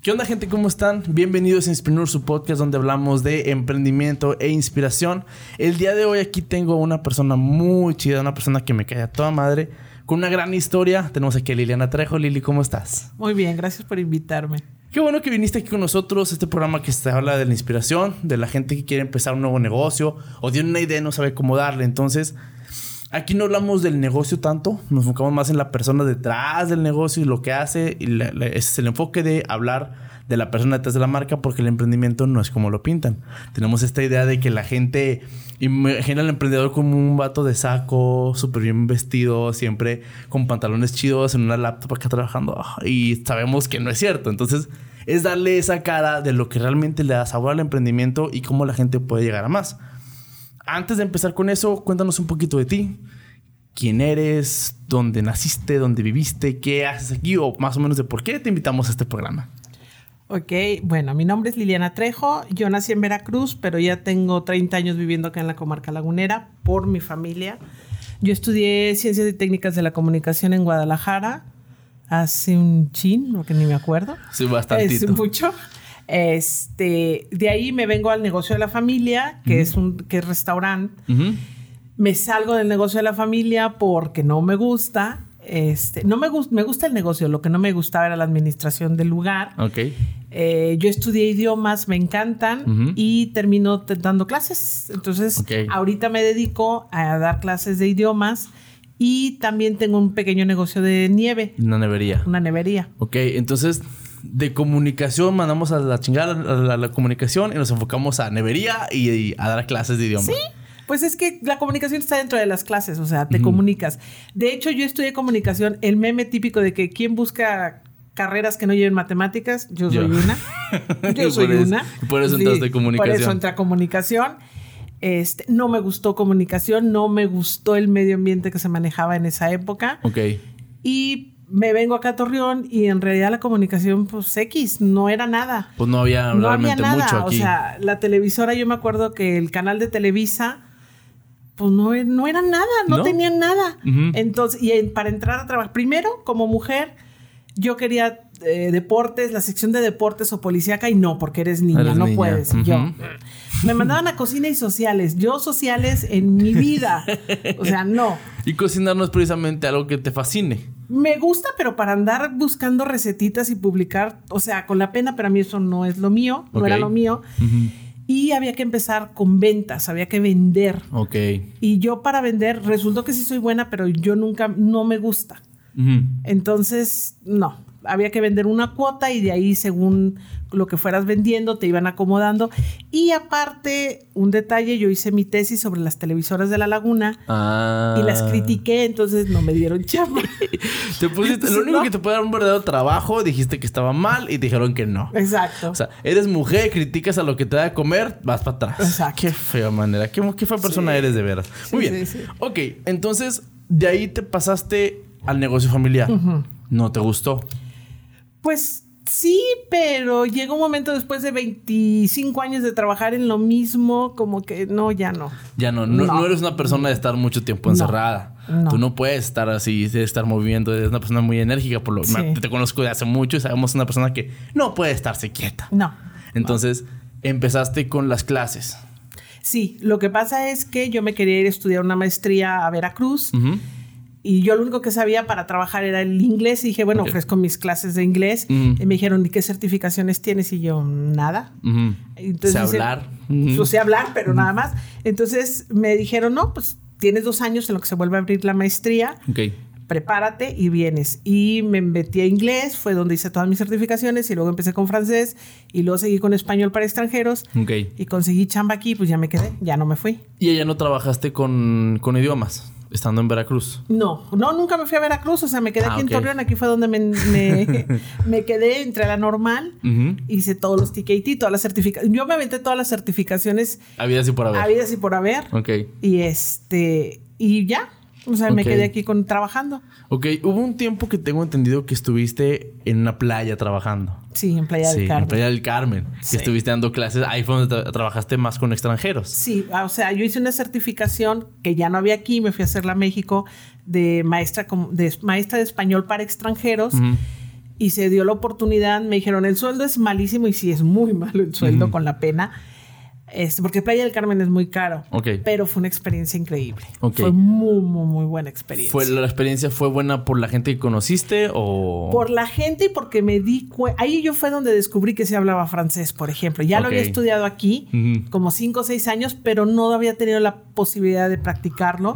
¿Qué onda gente? ¿Cómo están? Bienvenidos a Inspreneur, su podcast donde hablamos de emprendimiento e inspiración. El día de hoy aquí tengo una persona muy chida, una persona que me cae a toda madre, con una gran historia. Tenemos aquí a Liliana Trejo. Lili, ¿cómo estás? Muy bien, gracias por invitarme. Qué bueno que viniste aquí con nosotros, este programa que se habla de la inspiración, de la gente que quiere empezar un nuevo negocio o tiene una idea y no sabe cómo darle. Entonces, Aquí no hablamos del negocio tanto, nos enfocamos más en la persona detrás del negocio y lo que hace. Y ese es el enfoque de hablar de la persona detrás de la marca porque el emprendimiento no es como lo pintan. Tenemos esta idea de que la gente imagina al emprendedor como un vato de saco, súper bien vestido, siempre con pantalones chidos en una laptop acá trabajando. Y sabemos que no es cierto. Entonces es darle esa cara de lo que realmente le da sabor al emprendimiento y cómo la gente puede llegar a más antes de empezar con eso, cuéntanos un poquito de ti. ¿Quién eres? ¿Dónde naciste? ¿Dónde viviste? ¿Qué haces aquí? O más o menos de por qué te invitamos a este programa. Ok, bueno, mi nombre es Liliana Trejo. Yo nací en Veracruz, pero ya tengo 30 años viviendo acá en la comarca lagunera por mi familia. Yo estudié Ciencias y Técnicas de la Comunicación en Guadalajara hace un chin, porque ni me acuerdo. Sí, bastante. Es mucho. Este, de ahí me vengo al negocio de la familia, que es un que es restaurante. Me salgo del negocio de la familia porque no me gusta. Este, no me gusta, me gusta el negocio, lo que no me gustaba era la administración del lugar. Ok. Eh, yo estudié idiomas, me encantan y termino dando clases. Entonces, ahorita me dedico a dar clases de idiomas y también tengo un pequeño negocio de nieve. Una nevería. Una nevería. Ok, entonces de comunicación mandamos a la chingada a la, comunicación y nos enfocamos a nevería y, a dar clases de idioma. Sí. Pues es que la comunicación está dentro de las clases, o sea, te comunicas. De hecho, yo estudié comunicación, el meme típico de que quien busca carreras que no lleven matemáticas, yo soy una. Yo soy una. Por eso entraste comunicación. Por eso entré a comunicación. Este, no me gustó comunicación, no me gustó el medio ambiente que se manejaba en esa época. Ok. Y me vengo acá a Torreón y en realidad la comunicación, pues X, no era nada. Pues no había realmente mucho aquí. O sea, la televisora, yo me acuerdo que el canal de Televisa, pues no, no era nada, no, tenían nada. Entonces, y para entrar a trabajar, primero, como mujer, yo quería eh, deportes, la sección de deportes o policíaca, y no, porque eres niña, no puedes. Yo. Me mandaban a cocina y sociales. Yo sociales en mi vida. O sea, no. Y cocinar no es precisamente algo que te fascine. Me gusta, pero para andar buscando recetitas y publicar, o sea, con la pena, pero a mí eso no es lo mío, no era lo mío. Y había que empezar con ventas, había que vender. Ok. Y yo para vender, resultó que sí soy buena, pero yo nunca, no me gusta. Entonces, no, había que vender una cuota y de ahí según lo que fueras vendiendo te iban acomodando. Y aparte, un detalle, yo hice mi tesis sobre las televisoras de la laguna y las ah. critiqué, entonces no me dieron chamba. te pusiste, lo único que te puede dar un verdadero trabajo, dijiste que estaba mal y dijeron que no. Exacto. O sea, eres mujer, criticas a lo que te da de comer, vas para atrás. Exacto. Qué fea manera, qué, qué fea persona eres de veras. Muy bien. Ok, entonces de ahí te pasaste al negocio familiar. ¿No te gustó? Pues sí, pero llega un momento después de 25 años de trabajar en lo mismo, como que no, ya no. Ya no, no, eres una persona de estar mucho tiempo encerrada. Tú no puedes estar así, de estar moviendo, eres una persona muy enérgica, por lo te conozco de hace mucho y sabemos una persona que no puede estarse quieta. No. Entonces, empezaste con las clases. Sí, lo que pasa es que yo me quería ir a estudiar una maestría a Veracruz y yo lo único que sabía para trabajar era el inglés y dije, bueno, ofrezco mis clases de inglés. Y me dijeron, ¿y qué certificaciones tienes? Y yo, nada. Entonces, sé hablar. Pues, sé hablar, pero nada más. Entonces me dijeron, no, pues tienes dos años en lo que se vuelve a abrir la maestría. Prepárate y vienes. Y me metí a inglés, fue donde hice todas mis certificaciones y luego empecé con francés y luego seguí con español para extranjeros. Y conseguí chamba aquí, pues ya me quedé, ya no me fui. ¿Y ella no trabajaste con, con idiomas? Estando en Veracruz. No, no, nunca me fui a Veracruz, o sea, me quedé ah, aquí en Torreón, aquí fue donde me, me, quedé entre la normal, hice todos los TKT, todas las certificaciones, yo me aventé todas las certificaciones. Habidas y por haber. Habidas y por haber. Ok. Y este, y ya, o sea, me quedé aquí con, trabajando. Ok, hubo un tiempo que tengo entendido que estuviste en una playa trabajando. Sí, en Playa del Carmen. En Playa del Carmen. Que estuviste dando clases. Ahí fue donde trabajaste más con extranjeros. Sí, ah, o sea, yo hice una certificación que ya no había aquí, me fui a hacerla a México de maestra, de maestra de español para extranjeros. y se dio la oportunidad, me dijeron, el sueldo es malísimo y sí es muy malo el sueldo con la pena. Este, porque Playa del Carmen es muy caro. Pero fue una experiencia increíble. Fue muy, muy, muy buena experiencia. ¿Fue, ¿La experiencia fue buena por la gente que conociste o...? Por la gente y porque me di cuenta... Ahí yo fue donde descubrí que se hablaba francés, por ejemplo. Ya lo había estudiado aquí, como cinco o seis años, pero no había tenido la posibilidad de practicarlo.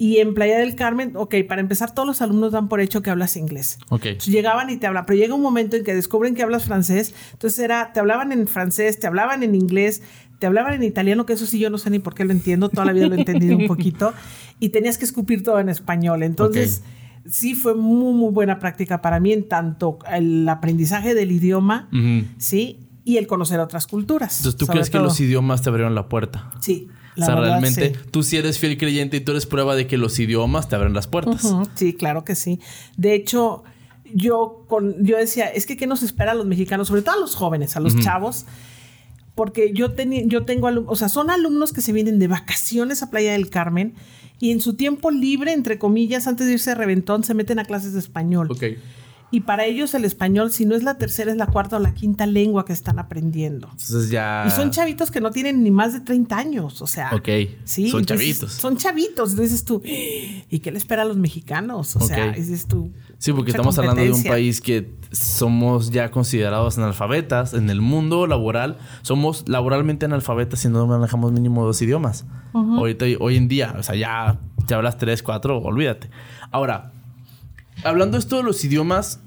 Y en Playa del Carmen, ok, para empezar, todos los alumnos dan por hecho que hablas inglés. Ok. Entonces, llegaban y te hablan, pero llega un momento en que descubren que hablas francés, entonces era, te hablaban en francés, te hablaban en inglés, te hablaban en italiano, que eso sí yo no sé ni por qué lo entiendo, toda la vida lo he entendido un poquito, y tenías que escupir todo en español. Entonces, sí fue muy, muy buena práctica para mí en tanto el aprendizaje del idioma, sí, y el conocer otras culturas. Entonces, ¿tú crees que los idiomas te abrieron la puerta? Sí. O sea, verdad, realmente sí. tú sí eres fiel creyente y tú eres prueba de que los idiomas te abren las puertas. Sí, claro que sí. De hecho, yo, con, yo decía, es que ¿qué nos espera a los mexicanos? Sobre todo a los jóvenes, a los chavos. Porque yo, teni- yo tengo alumnos, o sea, son alumnos que se vienen de vacaciones a Playa del Carmen y en su tiempo libre, entre comillas, antes de irse a Reventón, se meten a clases de español. Ok. Y para ellos el español, si no es la tercera, es la cuarta o la quinta lengua que están aprendiendo. Entonces ya... Y son chavitos que no tienen ni más de 30 años, o sea. Ok. Sí, Son entonces, chavitos. Son chavitos. Entonces dices tú, ¿y qué le espera a los mexicanos? O sea, dices tú. Sí, porque estamos hablando de un país que somos ya considerados analfabetas. En el mundo laboral, somos laboralmente analfabetas si no manejamos mínimo dos idiomas. Ahorita, hoy en día, o sea, ya te hablas tres, cuatro, olvídate. Ahora, hablando esto de los idiomas,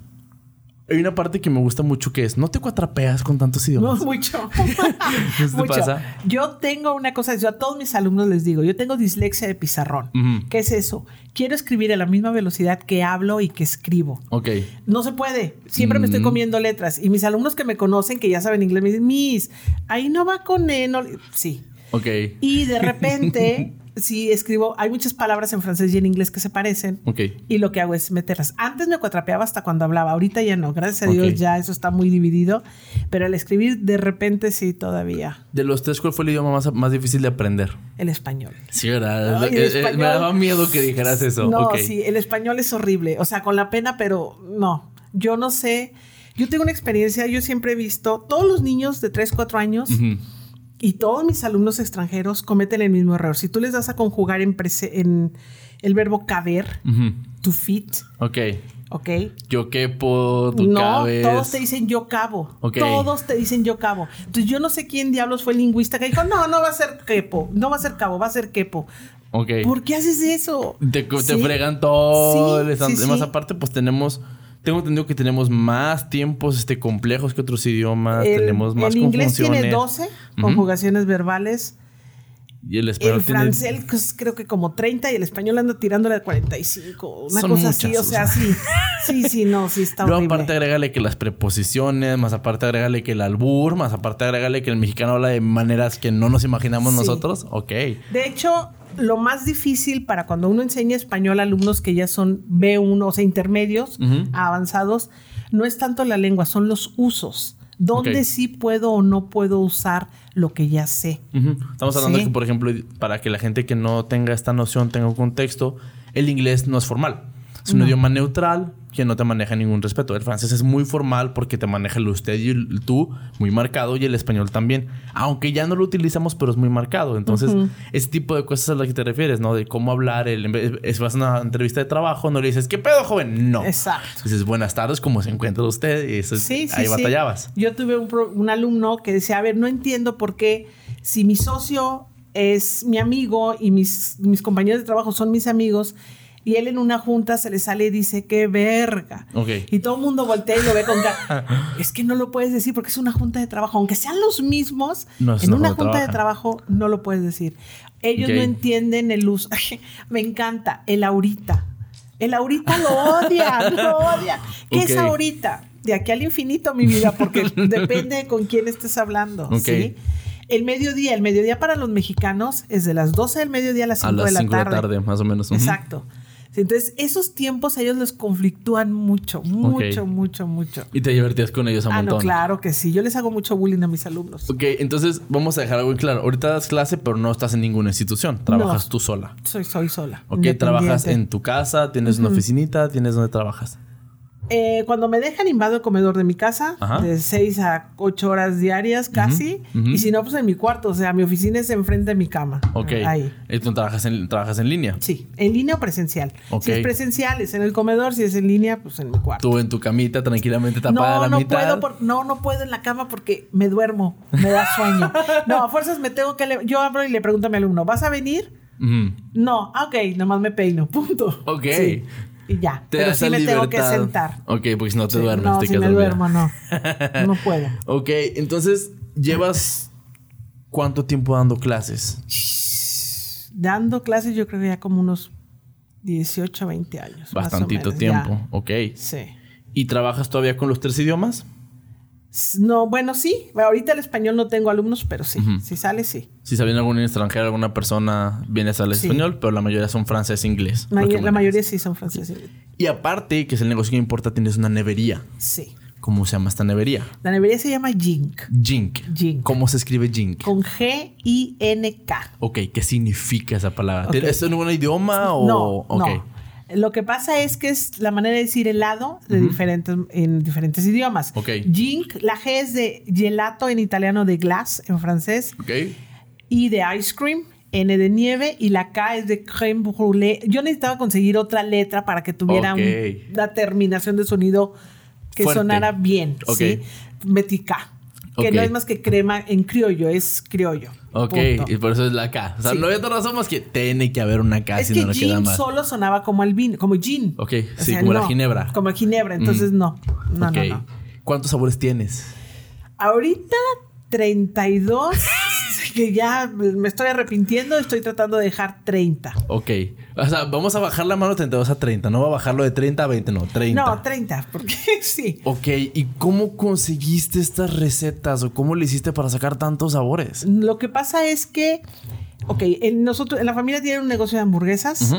hay una parte que me gusta mucho que es, no te cuatrapeas con tantos No, idiomas. mucho. ¿Qué te Mucho. pasa? Yo tengo una cosa, yo a todos mis alumnos les digo, yo tengo dislexia de pizarrón. ¿Qué es eso? Quiero escribir a la misma velocidad que hablo y que escribo. Ok. No se puede. Siempre me estoy Mm. comiendo letras. Y mis alumnos que me conocen, que ya saben inglés, me dicen, Miss, ahí no va con E. no le-". Sí. Ok. Y de repente, si escribo, hay muchas palabras en francés y en inglés que se parecen. Ok. Y lo que hago es meterlas. Antes me cuatrapeaba hasta cuando hablaba, ahorita ya no. Gracias a. Dios ya eso está muy dividido. Pero al escribir, de repente sí, todavía De los tres, ¿cuál fue el idioma más, más difícil de aprender? el español. Sí, ¿verdad? El Eh, eh, español. me daba miedo que dijeras eso. No, Ok. sí, el español es horrible. O sea, con la pena, pero no. Yo no sé. Yo tengo una experiencia, yo siempre he visto, todos los niños de 3, 4 años Ujú. Y todos mis alumnos extranjeros cometen el mismo error. Si tú les das a conjugar en, el verbo caber, Ujú. to fit, Ok. ¿ok? Yo quepo, tú no, cabes. todos te dicen yo cabo. Ok. Todos te dicen yo cabo. Entonces yo no sé quién diablos fue el lingüista que dijo, no, no va a ser quepo, no va a ser cabo, va a ser quepo. Ok. ¿Por qué haces eso? Te, te Sí. fregan todo. Sí, sí. aparte, pues tenemos. Tengo entendido que tenemos más tiempos este, complejos que otros idiomas. El, tenemos más el inglés tiene conjunciones. 12 conjugaciones verbales. Y el español El tiene. francés pues, creo que como 30 y el español anda tirándole a 45. Una Son cosa así, muchas, o sea, o sea. sí. Sí, sí, no, sí está Luego horrible. aparte agrégale que las preposiciones, más aparte agrégale que el albur, más aparte agrégale que el mexicano habla de maneras que no nos imaginamos Sí. nosotros. Ok. De hecho, lo más difícil para cuando uno enseña español a alumnos que ya son B1, o sea, intermedios, avanzados, no es tanto la lengua, son los usos. ¿Dónde sí puedo o no puedo usar lo que ya sé? Estamos hablando Sí. que, por ejemplo, para que la gente que no tenga esta noción tenga un contexto, el inglés no es formal. Es un No. idioma neutral que no te maneja ningún respeto. El francés es muy formal porque te maneja el usted y el tú muy marcado y el español también. Aunque ya no lo utilizamos, pero es muy marcado. Entonces, ese tipo de cosas a las que te refieres, ¿no? De cómo hablar. El, es, vas a una entrevista de trabajo, no le dices, ¿qué pedo, joven? No. Exacto. Dices, buenas tardes, ¿cómo se encuentra usted? Y eso es- Sí, sí, ahí sí. batallabas. Yo tuve un, pro- un alumno que decía, a ver, no entiendo por qué si mi socio es mi amigo y mis, mis compañeros de trabajo son mis amigos y él en una junta se le sale y dice, qué verga. Y todo el mundo voltea y lo ve con cara. es que no lo puedes decir porque es una junta de trabajo. Aunque sean los mismos, No en una una junta de de trabajo no lo puedes decir. Ellos no entienden el uso. Me encanta el ahorita. El ahorita lo odia, lo odia. ¿Qué es ahorita? De aquí al infinito, mi vida, porque depende de con quién estés hablando. ¿sí? El mediodía, el mediodía para los mexicanos es de las 12 del mediodía a las 5 A las de la 5 de tarde. la tarde, más o menos. Exacto. Entonces, esos tiempos a ellos les conflictúan mucho, mucho, mucho, mucho. Y te divertías con ellos un Ah, montón. no, claro que sí. Yo les hago mucho bullying a mis alumnos. Ok, entonces vamos a dejar algo en claro. Ahorita das clase, pero no estás en ninguna institución. Trabajas No. tú sola. Soy, soy sola. Ok, trabajas en tu casa, tienes una oficinita, tienes donde trabajas. Eh, cuando me dejan, invado el comedor de mi casa, de 6 a 8 horas diarias casi. Y si no, pues en mi cuarto. O sea, mi oficina es enfrente de mi cama. Ok. Ahí. ¿Y tú trabajas en, trabajas en línea? Sí, en línea o presencial. Si es presencial, es en el comedor. Si es en línea, pues en mi cuarto. Tú en tu camita, tranquilamente tapada no, la no mitad. Puedo no, no puedo en la cama porque me duermo. Me da sueño. no, a fuerzas me tengo que... Yo abro y le pregunto a mi alumno, ¿vas a venir? No, ah, ok, nomás me peino, punto. Ok y ya. Pero sí me tengo que sentar. Ok, porque si no te duermes, no, te si me duermo, no. No puedo. ok, entonces, ¿llevas cuánto tiempo dando clases? Dando clases yo creo que ya como unos 18, 20 años. Bastantito tiempo, ok. Sí. ¿Y trabajas todavía con los tres idiomas? No, bueno, sí. Ahorita el español no tengo alumnos, pero sí. Si sale, sí. Si sale algún extranjero, alguna persona, viene a hablar español, pero la mayoría son francés e inglés. la mayoría sí son francés e inglés. Y aparte, que es el negocio que importa, tienes una nevería. Sí. ¿Cómo se llama esta nevería? La nevería se llama Jink. Jink. Jink. ¿Cómo se escribe Jink? Con G-I-N-K. Ok, ¿qué significa esa palabra? ¿Es en un idioma o...? No, okay. no. Lo que pasa es que es la manera de decir helado de diferentes, en diferentes idiomas. Ok. Jink, la G es de gelato en italiano, de glass en francés. Ok. Y de ice cream, N de nieve. Y la K es de crème brûlée. Yo necesitaba conseguir otra letra para que tuviera una terminación de sonido que sonara bien. Ok. ¿sí? Metí K. Que no es más que crema en criollo, es criollo. Ok, y por eso es la K. O sea, no hay otra razón más que tiene que haber una K, si no, no queda más. solo sonaba como el vino, como gin. Ok, sí, como la ginebra. Como la ginebra, entonces no. No, no, no. ¿Cuántos sabores tienes? Ahorita 32 que ya me estoy arrepintiendo, estoy tratando de dejar 30. Ok. O sea, vamos a bajar la mano de 32 a 30. No va a bajarlo de 30 a 20, no, 30. No, 30, porque sí. Ok, ¿y cómo conseguiste estas recetas o cómo le hiciste para sacar tantos sabores? Lo que pasa es que, ok, en nosotros, en la familia tiene un negocio de hamburguesas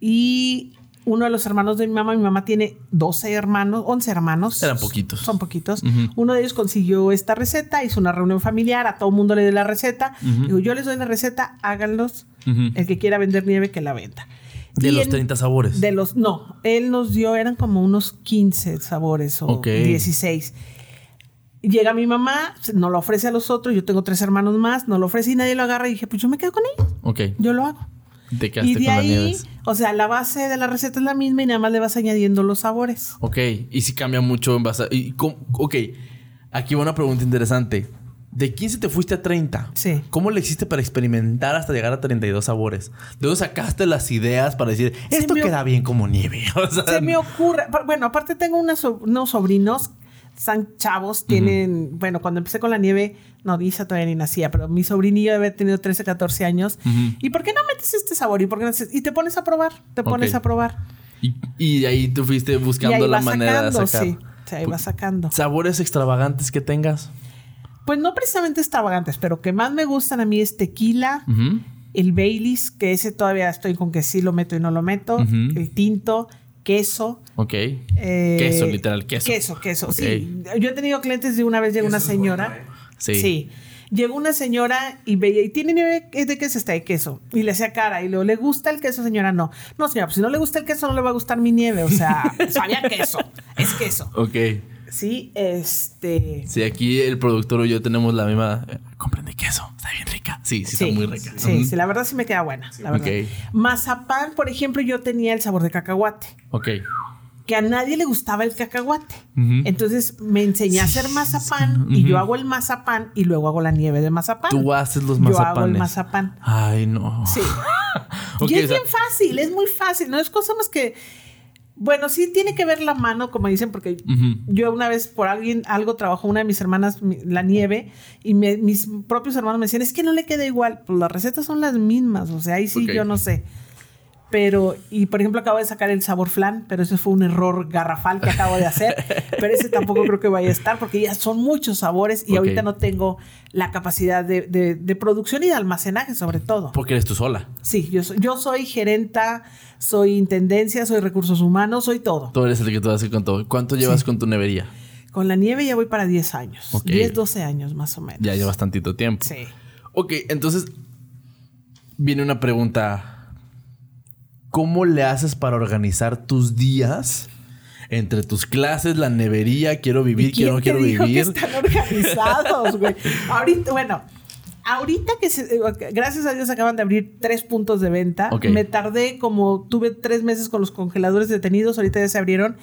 y uno de los hermanos de mi mamá, mi mamá tiene 12 hermanos, 11 hermanos. Eran poquitos. Son poquitos. Uno de ellos consiguió esta receta, hizo una reunión familiar, a todo el mundo le dio la receta. Digo, yo les doy la receta, háganlos. El que quiera vender nieve, que la venda. De los 30 sabores. De los, no, él nos dio, eran como unos 15 sabores o 16. Llega mi mamá, no lo ofrece a los otros, yo tengo tres hermanos más, no lo ofrece y nadie lo agarra y dije, pues yo me quedo con ellos. Ok. Yo lo hago y de ahí, o sea, la base de la receta es la misma y nada más le vas añadiendo los sabores. Ok, y si cambia mucho en base y Ok, aquí va una pregunta interesante. De 15 te fuiste a 30. Sí. ¿Cómo le hiciste para experimentar hasta llegar a 32 sabores? ¿De dónde sacaste las ideas para decir, esto queda bien como nieve? se me ocurre. Bueno, aparte tengo unos sobrinos están chavos, tienen, bueno, cuando empecé con la nieve, no, Isa todavía ni nacía, pero mi sobrinillo debe haber tenido 13, 14 años. ¿Y por qué no metes este sabor? ¿Y, por qué y te pones a probar, te pones a probar. Y, y, ahí tú fuiste buscando la manera de sacar. Sí, sacando. ¿Sabores extravagantes que tengas? Pues no precisamente extravagantes, pero que más me gustan a mí es tequila, el Baileys, que ese todavía estoy con que sí lo meto y no lo meto, el tinto, queso. Ok. Eh, queso, literal, queso. Queso, queso, sí. Yo he tenido clientes de una vez llegó una señora. Sí. Sí. Llegó una señora y veía, y tiene nieve de queso, está de queso. Y le hacía cara y luego, ¿le gusta el queso, señora? No. No, señora, pues si no le gusta el queso, no le va a gustar mi nieve. O sea, sabía queso. Es queso. Ok. Sí, este. Sí, aquí el productor y yo tenemos la misma. Eh, comprende queso, está bien rica. Sí, sí, está muy rica. Sí, sí, la verdad sí me queda buena. La verdad. Mazapán, por ejemplo, yo tenía el sabor de cacahuate. Ok. Que a nadie le gustaba el cacahuate. Entonces me enseñé a hacer mazapán y yo hago el mazapán y luego hago la nieve de mazapán. Tú haces los mazapanes. Yo hago el mazapán. Ay, no. Sí. y es bien fácil, es muy fácil. No es cosa más que bueno, sí tiene que ver la mano, como dicen, porque yo una vez por alguien, algo trabajó una de mis hermanas, la nieve, y mis propios hermanos me decían, es que no le queda igual. Pues las recetas son las mismas, o sea, ahí sí yo no sé. Pero, y por ejemplo, acabo de sacar el sabor flan, pero ese fue un error garrafal que acabo de hacer. pero ese tampoco creo que vaya a estar, porque ya son muchos sabores y ahorita no tengo la capacidad de, producción y de almacenaje, sobre todo. Porque eres tú sola. Sí, yo soy, yo soy gerenta, soy intendencia, soy recursos humanos, soy todo. Tú eres el que tú haces con todo. ¿Cuánto llevas con tu nevería? Con la nieve ya voy para 10 años. 10, 12 años más o menos. Ya llevas tantito tiempo. Sí. Ok, entonces viene una pregunta ¿cómo le haces para organizar tus días entre tus clases, la nevería, quiero vivir, quiero, no quiero vivir. Que están organizados, güey. Ahorita, bueno, ahorita que se, gracias a Dios acaban de abrir tres puntos de venta. Me tardé como tuve tres meses con los congeladores detenidos, ahorita ya se abrieron.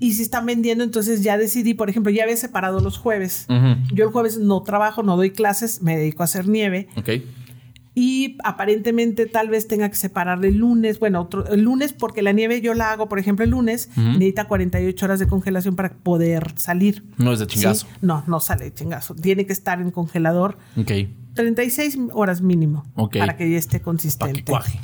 Y si están vendiendo, entonces ya decidí, por ejemplo, ya había separado los jueves. Yo el jueves no trabajo, no doy clases, me dedico a hacer nieve. Ok. Y aparentemente tal vez tenga que separarle el lunes, bueno, otro, el lunes porque la nieve yo la hago, por ejemplo, el lunes, necesita 48 horas de congelación para poder salir. No es de chingazo. No, no sale de chingazo. Tiene que estar en congelador. Ok. 36 horas mínimo Ok. para que ya esté consistente. Para que cuaje.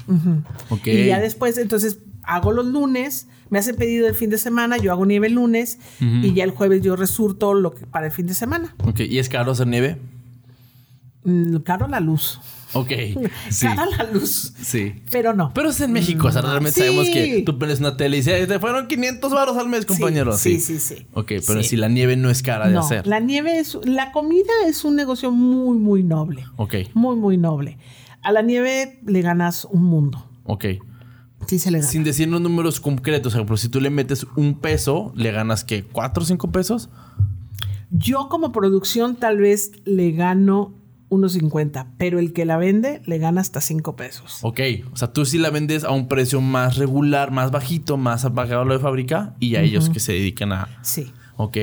Ok. Y ya después, entonces, hago los lunes, me hacen pedido el fin de semana, yo hago nieve el lunes y ya el jueves yo resurto lo que para el fin de semana. Ok. ¿Y es caro hacer nieve? Mm, Caro la luz. Ok. Sí. Cara la luz. Sí. Pero no. Pero es en México, o sea, realmente Sí. sabemos que tú prendes una tele y dices, te fueron 500 baros al mes, compañero. Sí, sí, sí. Ok, pero Sí. si la nieve no es cara de no, hacer. la nieve es, la comida es un negocio muy, muy noble. Ok, Muy, muy noble. A la nieve le ganas un mundo. ok. Sí se le gana. Sin decir los números concretos, por ejemplo, si tú le metes un peso, le ganas que cuatro o cinco pesos. Yo como producción tal vez le gano unos 50, pero el que la vende le gana hasta 5 pesos. Ok, o sea, tú sí la vendes a un precio más regular, más bajito, más apagado a lo de fábrica y a ellos que se dedican a. Sí. Ok.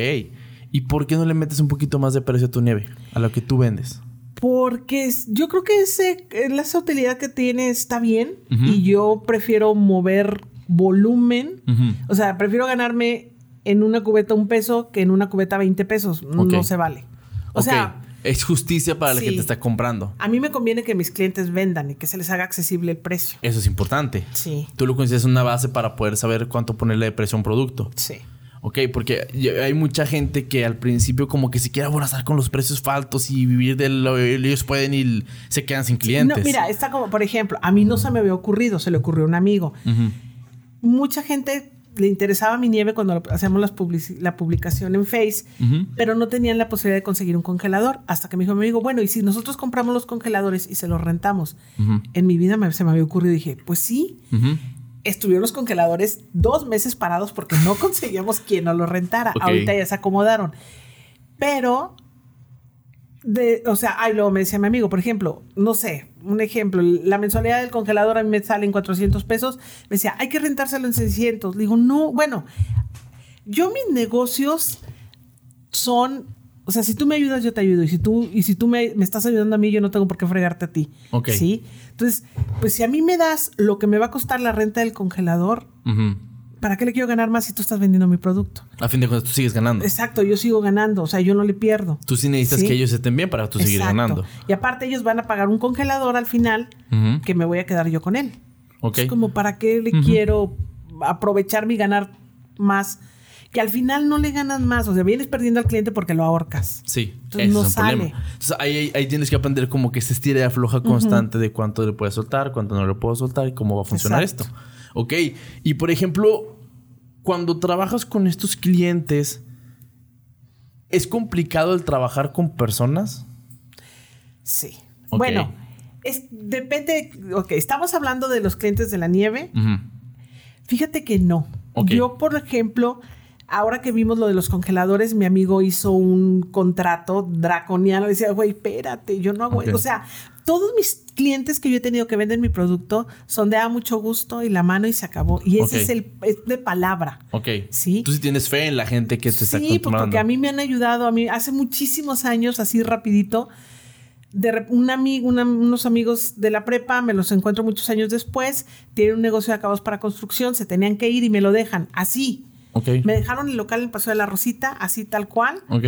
¿Y por qué no le metes un poquito más de precio a tu nieve? A lo que tú vendes. Porque yo creo que ese, esa utilidad que tiene está bien y yo prefiero mover volumen. O sea, prefiero ganarme en una cubeta un peso que en una cubeta 20 pesos. No se vale. O ok. sea, es justicia para la sí. que te está comprando. a mí me conviene que mis clientes vendan y que se les haga accesible el precio. Eso es importante. Sí, Tú lo consideras una base para poder saber cuánto ponerle de precio a un producto. sí. Ok, porque hay mucha gente que al principio como que se quiere aborazar con los precios faltos y vivir de lo ellos pueden y se quedan sin clientes. No, mira, está como, por ejemplo, a mí no se me había ocurrido, se le ocurrió a un amigo. Mucha gente le interesaba mi nieve cuando hacíamos las la publicación en Face, pero no tenían la posibilidad de conseguir un congelador. Hasta que me dijo mi amigo, bueno, ¿y si nosotros compramos los congeladores y se los rentamos? En mi vida me- se me había ocurrido y dije, pues sí. Estuvieron los congeladores dos meses parados porque no conseguíamos quien nos los rentara. Ahorita ya se acomodaron. Pero, de, o sea, ay, luego me decía mi amigo, por ejemplo, no sé, un ejemplo, la mensualidad del congelador a mí me sale en 400 pesos. Me decía, hay que rentárselo en 600. Le digo, no, bueno, yo mis negocios son, o sea, si tú me ayudas, yo te ayudo. Y si tú, y si tú me, me estás ayudando a mí, yo no tengo por qué fregarte a ti. Ok. ¿Sí? Entonces, pues si a mí me das lo que me va a costar la renta del congelador. ¿Para qué le quiero ganar más si tú estás vendiendo mi producto? A fin de cuentas, tú sigues ganando. Exacto, yo sigo ganando, o sea, yo no le pierdo. Tú sí necesitas Sí. que ellos estén bien para tú seguir ganando. Y aparte ellos van a pagar un congelador al final que me voy a quedar yo con él. Ok. Es como, ¿para qué le quiero aprovecharme y ganar más? Que al final no le ganas más, o sea, vienes perdiendo al cliente porque lo ahorcas. Sí, Entonces, ese no es un sale. problema. Entonces ahí, tienes que aprender como que se estira y afloja constante de cuánto le puedes soltar, cuánto no le puedo soltar y cómo va a funcionar Exacto. esto. Ok, y por ejemplo, cuando trabajas con estos clientes, ¿es complicado el trabajar con personas? Sí. Bueno, es, depende, ok, estamos hablando de los clientes de la nieve. Fíjate que no. Ok. Yo, por ejemplo, ahora que vimos lo de los congeladores, mi amigo hizo un contrato draconiano. Decía, güey, espérate, yo no hago. Ok. O sea, todos mis clientes que yo he tenido que venden mi producto son de a mucho gusto y la mano y se acabó. Y ese es el es de palabra. Ok. Sí. Tú sí tienes fe en la gente que te está Sí, pues porque a mí me han ayudado, a mí hace muchísimos años, así rapidito, de un amigo, una- unos amigos de la prepa, me los encuentro muchos años después, tienen un negocio de acabados para construcción, se tenían que ir y me lo dejan, así. Me dejaron el local en Paseo de la Rosita, así tal cual. Ok.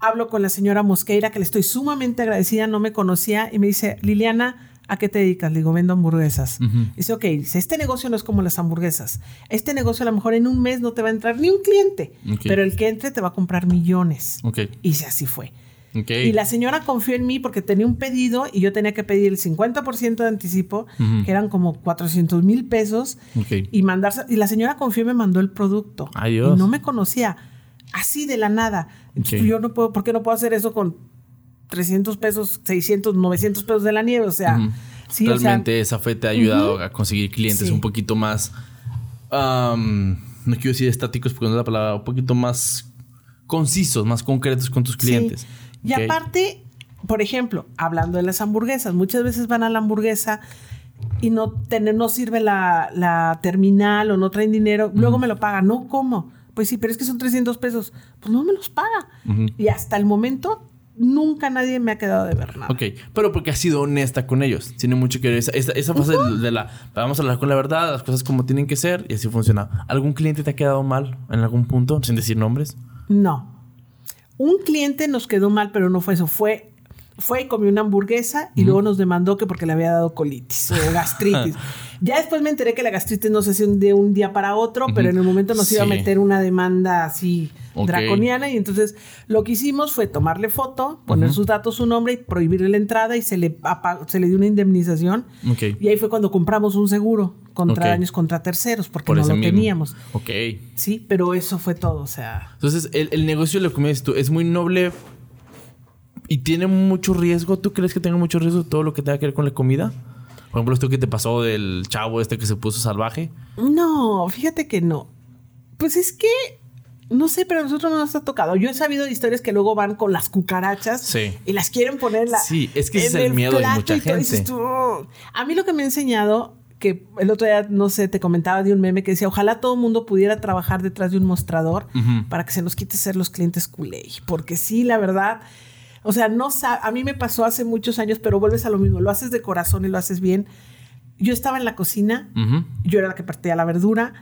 Hablo con la señora Mosqueira, que le estoy sumamente agradecida, no me conocía, y me dice, Liliana, ¿a qué te dedicas? Le digo, vendo hamburguesas. Ujú. Dice, ok, dice, este negocio no es como las hamburguesas. Este negocio a lo mejor en un mes no te va a entrar ni un cliente, pero el que entre te va a comprar millones. Ok. Y sí, así fue. Y la señora confió en mí porque tenía un pedido y yo tenía que pedir el 50% de anticipo, que eran como 400 mil pesos, y mandarse. Y la señora confió y me mandó el producto. Y no me conocía. Así de la nada. Entonces, Ok. Yo no puedo, ¿por qué no puedo hacer eso con 300 pesos, 600, 900 pesos de la nieve? O sea, sí, o sea, Realmente esa fe te ha ayudado a conseguir clientes Sí. un poquito más no quiero decir estáticos porque no es la palabra, un poquito más concisos, más concretos con tus clientes. Y aparte, por ejemplo, hablando de las hamburguesas, muchas veces van a la hamburguesa y no, tener, no sirve la, terminal o no traen dinero, luego me lo pagan. No, ¿cómo? Pues sí, pero es que son 300 pesos. Pues no me los paga. Y hasta el momento nunca nadie me ha quedado de ver nada. Ok, pero porque has sido honesta con ellos. Tiene mucho que ver. Esa, esa, fase de, la. Vamos a hablar con la verdad, las cosas como tienen que ser y así funciona. ¿Algún cliente te ha quedado mal en algún punto, sin decir nombres? No. Un cliente nos quedó mal, pero no fue eso. Fue fue y comió una hamburguesa y luego nos demandó que porque le había dado colitis o gastritis. ya después me enteré que la gastritis no se hace de un día para otro, pero en el momento nos iba a meter una demanda así draconiana y entonces lo que hicimos fue tomarle foto, poner sus datos, su nombre y prohibirle la entrada y se le, se le dio una indemnización. Y ahí fue cuando compramos un seguro contra daños contra terceros porque no lo teníamos. Ok. Sí, pero eso fue todo, o sea. Entonces el, el negocio, lo que me dices tú, es muy noble ¿Y tiene mucho riesgo? ¿Tú crees que tenga mucho riesgo todo lo que tenga que ver con la comida? Por ejemplo, esto que te pasó del chavo este que se puso salvaje. No, fíjate que no. Pues es que no sé, pero a nosotros no nos ha tocado. Yo he sabido de historias que luego van con las cucarachas y las quieren poner la, Sí, es que ese es el, miedo de mucha gente. A mí lo que me ha enseñado, que el otro día, no sé, te comentaba de un meme que decía, ojalá todo el mundo pudiera trabajar detrás de un mostrador para que se nos quite ser los clientes culé. Porque sí, la verdad o sea, no a mí me pasó hace muchos años, pero vuelves a lo mismo, lo haces de corazón y lo haces bien. Yo estaba en la cocina, yo era la que partía la verdura,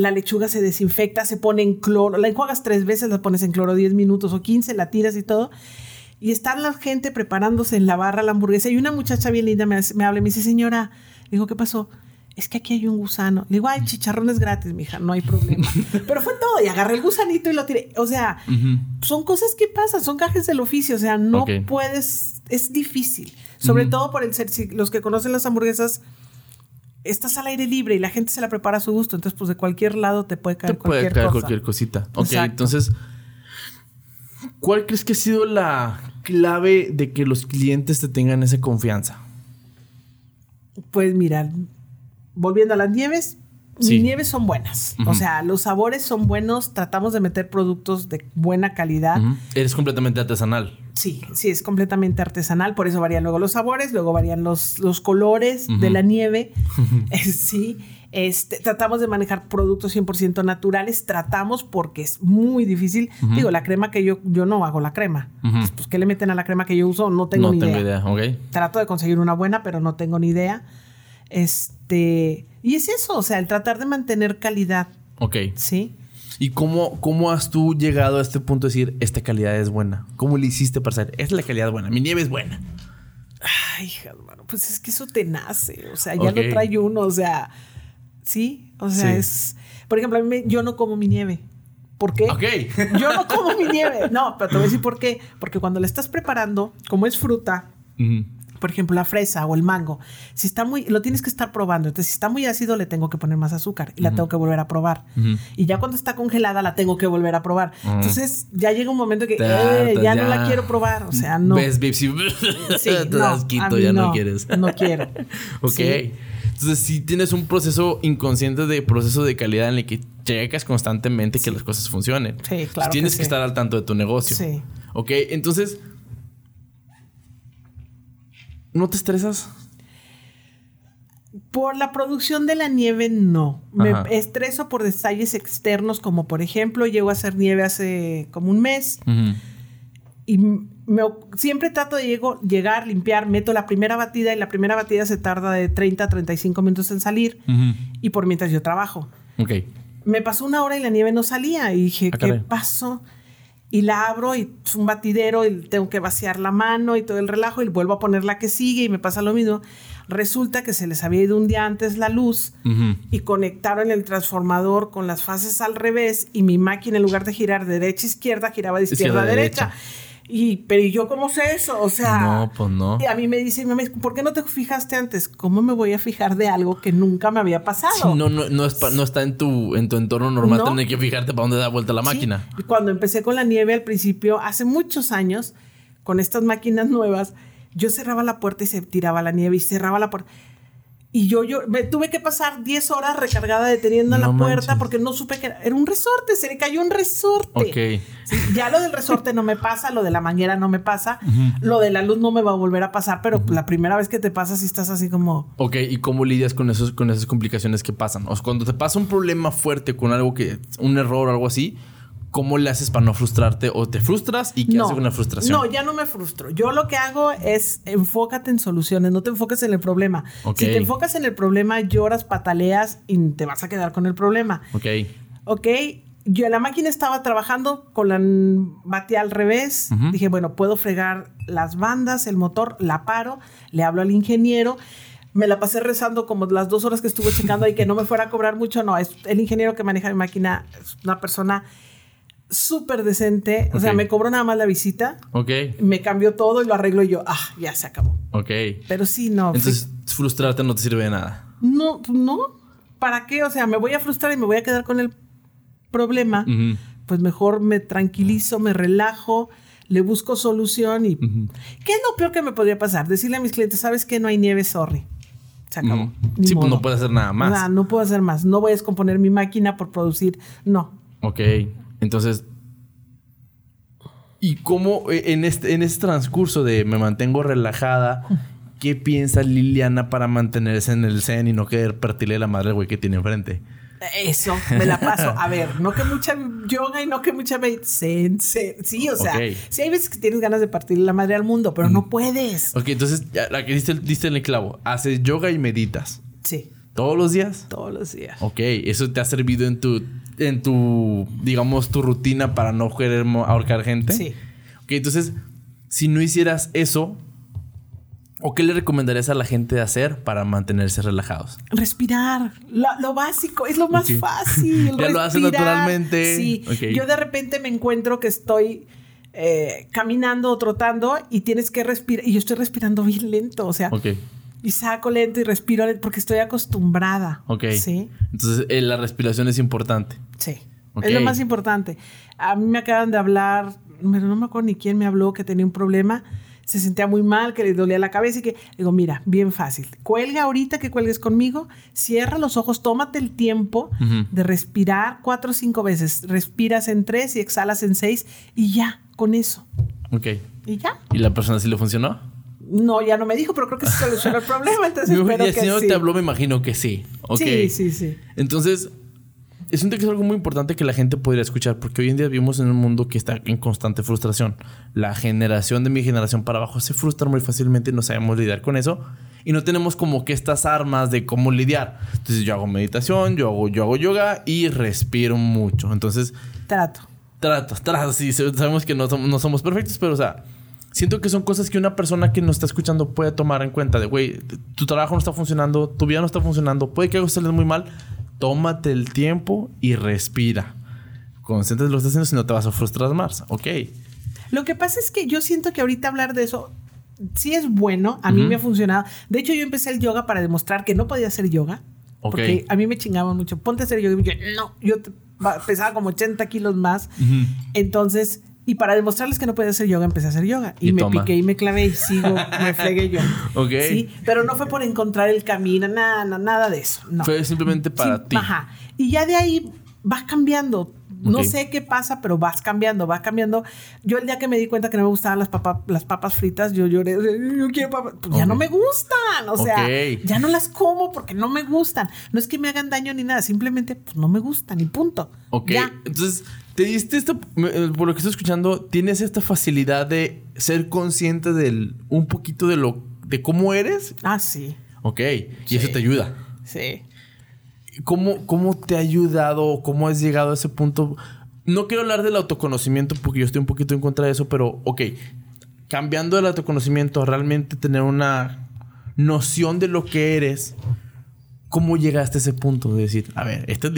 la lechuga se desinfecta, se pone en cloro, la enjuagas tres veces, la pones en cloro 10 minutos o 15, la tiras y todo. Y está la gente preparándose en la barra la hamburguesa y una muchacha bien linda me, me habla y me dice, señora, digo, ¿qué pasó? es que aquí hay un gusano. Le digo, ay, chicharrones gratis, mija, no hay problema. Pero fue todo, y agarré el gusanito y lo tiré. O sea, son cosas que pasan, son cajes del oficio, o sea, no puedes, es difícil. Sobre todo por el ser, si los que conocen las hamburguesas, estás al aire libre y la gente se la prepara a su gusto, entonces pues de cualquier lado te puede caer te cualquier puede caer cualquier cosita. Ok, entonces, ¿cuál crees que ha sido la clave de que los clientes te tengan esa confianza? Pues mira, volviendo a las nieves, mis nieves son buenas. O sea, los sabores son buenos. Tratamos de meter productos de buena calidad. Eres completamente artesanal. Sí, sí, es completamente artesanal. Por eso varían luego los sabores, luego varían los, los colores de la nieve. sí. Este, tratamos de manejar productos 100% naturales, tratamos porque es muy difícil. Digo, la crema que yo, yo no hago la crema. pues, ¿qué le meten a la crema que yo uso? No tengo ni idea. No tengo idea, ok. Trato de conseguir una buena, pero no tengo ni idea. Este, y es eso, o sea, el tratar de mantener calidad. Ok. Sí. ¿Y cómo, cómo has tú llegado a este punto de decir, esta calidad es buena? ¿Cómo le hiciste para saber, es la calidad buena, mi nieve es buena? Ay, hija, hermano, pues es que eso te nace, o sea, ya lo trae uno, o sea, sí, o sea, es, por ejemplo, a mí yo no como mi nieve. ¿Por qué? Ok. Yo no como mi nieve. No, pero te voy a decir por qué. Porque cuando la estás preparando, como es fruta, por ejemplo, la fresa o el mango, si está muy, lo tienes que estar probando. Entonces, si está muy ácido, le tengo que poner más azúcar y la tengo que volver a probar. Y ya cuando está congelada, la tengo que volver a probar. Entonces, ya llega un momento que eh, ya, no la quiero probar. O sea, no. ¿Ves, Sí, no, quito, ya no, quieres. No quiero. ok. Entonces, si tienes un proceso inconsciente de proceso de calidad en el que checas constantemente que las cosas funcionen. Sí, claro. tienes que, estar al tanto de tu negocio. Sí. Ok, entonces ¿No te estresas? Por la producción de la nieve, no. Me estreso por detalles externos, como por ejemplo, llego a hacer nieve hace como un mes. Y siempre trato de llego, llegar, limpiar, meto la primera batida y la primera batida se tarda de 30 a 35 minutos en salir. Y por mientras yo trabajo. Ok. Me pasó una hora y la nieve no salía. Y dije, ah, ¿qué pasó? Y la abro y es un batidero y tengo que vaciar la mano y todo el relajo y vuelvo a poner la que sigue y me pasa lo mismo. Resulta que se les había ido un día antes la luz y conectaron el transformador con las fases al revés y mi máquina en lugar de girar de derecha a izquierda giraba de izquierda, a derecha. Y, pero ¿y yo cómo sé eso? O sea, no, pues no. Y a mí me dice, mamá, ¿por qué no te fijaste antes? ¿Cómo me voy a fijar de algo que nunca me había pasado? no, no, no, no está en tu, en tu entorno normal tener que fijarte para dónde da vuelta la máquina. Y cuando empecé con la nieve al principio, hace muchos años, con estas máquinas nuevas, yo cerraba la puerta y se tiraba la nieve y cerraba la puerta. Y yo, yo me tuve que pasar 10 horas recargada deteniendo la puerta porque no supe que era, un resorte, se le cayó un resorte. Ok. ya lo del resorte no me pasa, lo de la manguera no me pasa, lo de la luz no me va a volver a pasar, pero la primera vez que te pasa si estás así como... Ok, ¿y cómo lidias con, esos, con esas complicaciones que pasan? O sea, cuando te pasa un problema fuerte con algo que, un error o algo así, ¿cómo le haces para no frustrarte o te frustras y qué haces con la frustración? No, ya no me frustro. Yo lo que hago es enfócate en soluciones, no te enfoques en el problema. Si te enfocas en el problema, lloras, pataleas y te vas a quedar con el problema. Ok. Ok. Yo en la máquina estaba trabajando con la batía al revés. Dije, bueno, puedo fregar las bandas, el motor, la paro, le hablo al ingeniero me la pasé rezando como las dos horas que estuve checando ahí que no me fuera a cobrar mucho. No, es el ingeniero que maneja mi máquina, es una persona súper decente. O sea, me cobró nada más la visita. Ok. Me cambió todo y lo arreglo y yo, ah, ya se acabó. Ok. Pero sí, no. Entonces, frustrarte no te sirve de nada. No, pues no. ¿Para qué? O sea, me voy a frustrar y me voy a quedar con el problema. Pues mejor me tranquilizo, me relajo, le busco solución y... ¿Qué es lo peor que me podría pasar? Decirle a mis clientes, ¿sabes qué? No hay nieve, sorry. Se acabó. Sí, pues no puedo hacer nada más. Nada, no puedo hacer más. No voy a descomponer mi máquina por producir. No. Ok. Entonces, ¿y cómo eh, en este, en este transcurso de me mantengo relajada, qué piensa Liliana para mantenerse en el zen y no querer partirle la madre al güey que tiene enfrente? Eso, me la paso. A ver, no que mucha yoga y no que mucha zen, zen. Sí, o sea, sí hay veces que tienes ganas de partirle la madre al mundo, pero no puedes. Ok, entonces, la que diste, diste en el clavo, haces yoga y meditas. ¿Todos los días? Todos los días. Ok, eso te ha servido en tu en tu, digamos, tu rutina para no querer ahorcar gente. Sí. Ok, entonces, si no hicieras eso, ¿o qué le recomendarías a la gente de hacer para mantenerse relajados? Respirar. Lo, básico, es lo más fácil. ya lo haces naturalmente. Sí. Yo de repente me encuentro que estoy eh, caminando o trotando y tienes que respirar. Y yo estoy respirando bien lento. O sea. Okay y saco lento y respiro lento porque estoy acostumbrada. Ok. Sí. Entonces, eh, la respiración es importante. Sí. Es lo más importante. A mí me acaban de hablar, pero no me acuerdo ni quién me habló que tenía un problema. Se sentía muy mal, que le dolía la cabeza y que digo, mira, bien fácil. Cuelga ahorita que cuelgues conmigo, cierra los ojos, tómate el tiempo de respirar cuatro o cinco veces. Respiras en tres y exhalas en seis y ya, con eso. Ok. ¿Y ya? ¿Y la persona sí le funcionó? No, ya no me dijo, pero creo que se solucionó el problema. Entonces espero y el señor te habló, me imagino que sí. Sí, sí, sí. Entonces, es un que es algo muy importante que la gente podría escuchar, porque hoy en día vivimos en un mundo que está en constante frustración. La generación de mi generación para abajo se frustra muy fácilmente y no sabemos lidiar con eso. Y no tenemos como que estas armas de cómo lidiar. Entonces yo hago meditación, yo hago, yo hago yoga y respiro mucho. Entonces... Trato. Trato, trato. Sí, sabemos que no somos, no somos perfectos, pero o sea siento que son cosas que una persona que nos está escuchando puede tomar en cuenta. De, güey, tu trabajo no está funcionando, tu vida no está funcionando, puede que algo salga muy mal. Tómate el tiempo y respira. Concéntrate en lo que estás haciendo si no te vas a frustrar más. Ok. Lo que pasa es que yo siento que ahorita hablar de eso sí es bueno. A mí me ha funcionado. De hecho, yo empecé el yoga para demostrar que no podía hacer yoga. Porque a mí me chingaban mucho. Ponte a hacer yoga. Y yo, no, yo pesaba como 80 kilos más. Entonces y para demostrarles que no podía hacer yoga, empecé a hacer yoga. Y, me piqué y me clavé y sigo, me fregué yo. Ok. Sí, pero no fue por encontrar el camino, nada, nada de eso. No. Fue simplemente para ti. Ajá. Y ya de ahí vas cambiando. No sé qué pasa, pero vas cambiando, vas cambiando. Yo el día que me di cuenta que no me gustaban las, papas las papas fritas, yo lloré, yo quiero papas. Pues ya no me gustan. O sea, ya no las como porque no me gustan. No es que me hagan daño ni nada, simplemente pues, no me gustan y punto. Ok. Entonces, te diste esto, eh, por lo que estoy escuchando, tienes esta facilidad de ser consciente del un poquito de lo de cómo eres. Ah, sí. Ok, y eso te ayuda. Sí. ¿Cómo, ¿Cómo te ha ayudado? ¿Cómo has llegado a ese punto? No quiero hablar del autoconocimiento porque yo estoy un poquito en contra de eso, pero ok, cambiando el autoconocimiento, realmente tener una noción de lo que eres, ¿cómo llegaste a ese punto de decir, a ver, esta es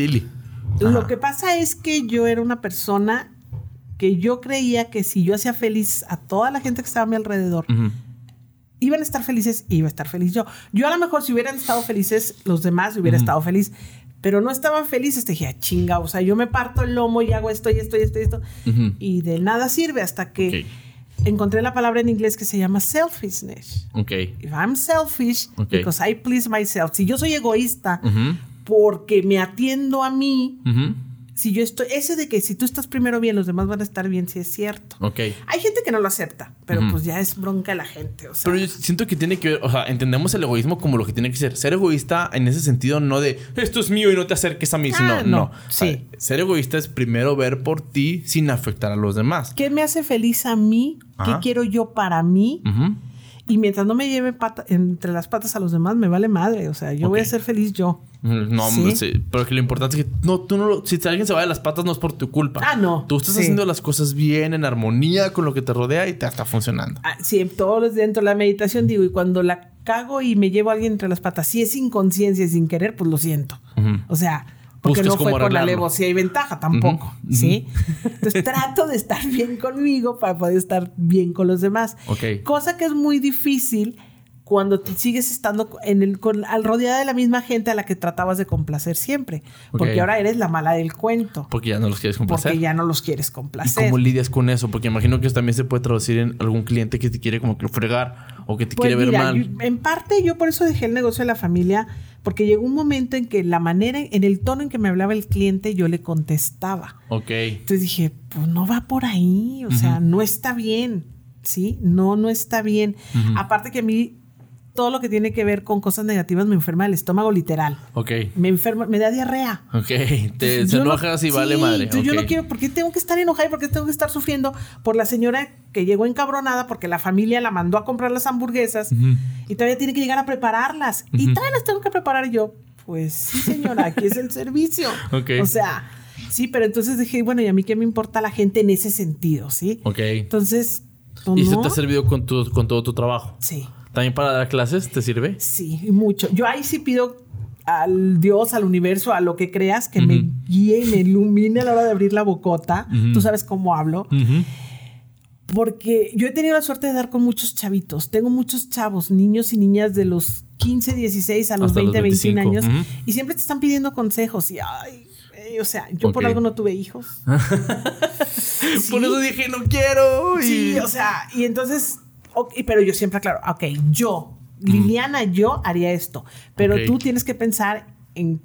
Lo que pasa es que yo era una persona que yo creía que si yo hacía feliz a toda la gente que estaba a mi alrededor, iban a estar felices, iba a estar feliz yo. Yo a lo mejor si hubieran estado felices los demás, hubiera estado feliz. Pero no estaban felices, te dije, ah, chinga, o sea, yo me parto el lomo y hago esto y esto y esto y esto. Y de nada sirve hasta que encontré la palabra en inglés que se llama selfishness. Ok. If I'm selfish, because I please myself. Si yo soy egoísta porque me atiendo a mí, si yo estoy, ese de que si tú estás primero bien, los demás van a estar bien, sí es cierto. Ok. Hay gente que no lo acepta, pero pues ya es bronca la gente. O sea. Pero yo siento que tiene que ver, o sea, entendemos el egoísmo como lo que tiene que ser. Ser egoísta en ese sentido, no de esto es mío y no te acerques a mí, sino, Ah, no. no. Sí. ser egoísta es primero ver por ti sin afectar a los demás. ¿Qué me hace feliz a mí? Ajá. ¿Qué quiero yo para mí? Y mientras no me lleve pata- entre las patas a los demás, me vale madre. O sea, yo voy a ser feliz yo. No, ¿Sí? sí, pero que lo importante es que no, tú no lo- si alguien se va de las patas no es por tu culpa. Ah, no. Tú estás Sí. haciendo las cosas bien, en armonía con lo que te rodea y te está funcionando. Ah, Sí, todos los dentro de la meditación digo, y cuando la cago y me llevo a alguien entre las patas, si es inconsciencia y sin querer, pues lo siento. O sea, porque Buscas no fue con alevosía y ventaja tampoco. ¿sí? Entonces trato de estar bien conmigo para poder estar bien con los demás. Ok. Cosa que es muy difícil cuando te sigues estando en el, con, al rodeada de la misma gente a la que tratabas de complacer siempre. Porque ahora eres la mala del cuento. Porque ya no los quieres complacer. Porque ya no los quieres ¿Y complacer. cómo lidias con eso? Porque imagino que eso también se puede traducir en algún cliente que te quiere como que fregar o que te Pues quiere ver mal. yo- en parte yo por eso dejé el negocio de la familia, porque llegó un momento en que la manera, en el tono en que me hablaba el cliente, yo le contestaba. Ok. Entonces dije, pues no va por ahí, o sea, no está bien, ¿sí? No, no está bien. Aparte que a mí todo lo que tiene que ver con cosas negativas me enferma el estómago literal. Ok. Me enferma, me da diarrea. Ok. Te, Entonces, se yo no- enojas y vale sí, madre. entonces yo no quiero, ¿por qué tengo que estar enojada y por qué tengo que estar sufriendo por la señora que llegó encabronada porque la familia la mandó a comprar las hamburguesas y todavía tiene que llegar a prepararlas? Y todavía las tengo que preparar yo. Pues sí, señora, aquí es el servicio. Ok. O sea, sí, pero entonces dije, bueno, ¿y a mí qué me importa la gente en ese sentido? ¿Sí? Ok. Entonces, pues, ¿Y eso te ha servido con, tu, con todo tu trabajo? Sí, ¿También para dar clases te sirve? sí, mucho. Yo ahí sí pido al Dios, al universo, a lo que creas, que me guíe y me ilumine a la hora de abrir la bocota. Tú sabes cómo hablo. Porque yo he tenido la suerte de dar con muchos chavitos. Tengo muchos chavos, niños y niñas de los 15, 16 a los Hasta los 20, 21 años. 25, Y siempre te están pidiendo consejos. Y, ay, o sea, yo por algo no tuve hijos. Por eso dije, no quiero. Y... Sí, o sea, y entonces, ok, pero yo siempre aclaro, ok, yo, Liliana, yo haría esto, pero Ok. tú tienes que pensar en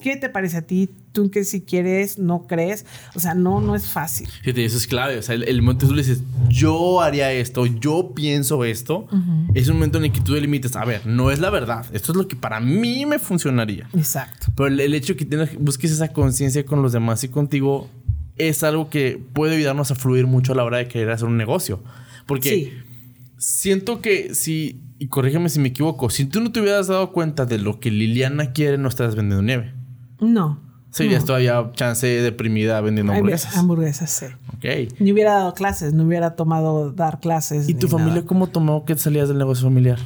qué te parece a ti, tú que si quieres, no crees, o sea, no, no es fácil. Fíjate, eso es clave. O sea, el, el momento que tú le dices, yo haría esto, yo pienso esto, es un momento en el que tú delimites, a ver, no es la verdad. Esto es lo que para mí me funcionaría. Exacto. Pero el, el hecho de que tienes, busques esa conciencia con los demás y contigo es algo que puede ayudarnos a fluir mucho a la hora de querer hacer un negocio. Porque Sí. Siento que si, y corrígeme si me equivoco, si tú no te hubieras dado cuenta de lo que Liliana quiere, no estás vendiendo nieve. No. Serías todavía chance deprimida vendiendo hamburguesas. hamburguesas, sí. Ok. Ni hubiera dado clases, no hubiera tomado dar clases. ¿Y tu familia nada. cómo tomó que salías del negocio familiar?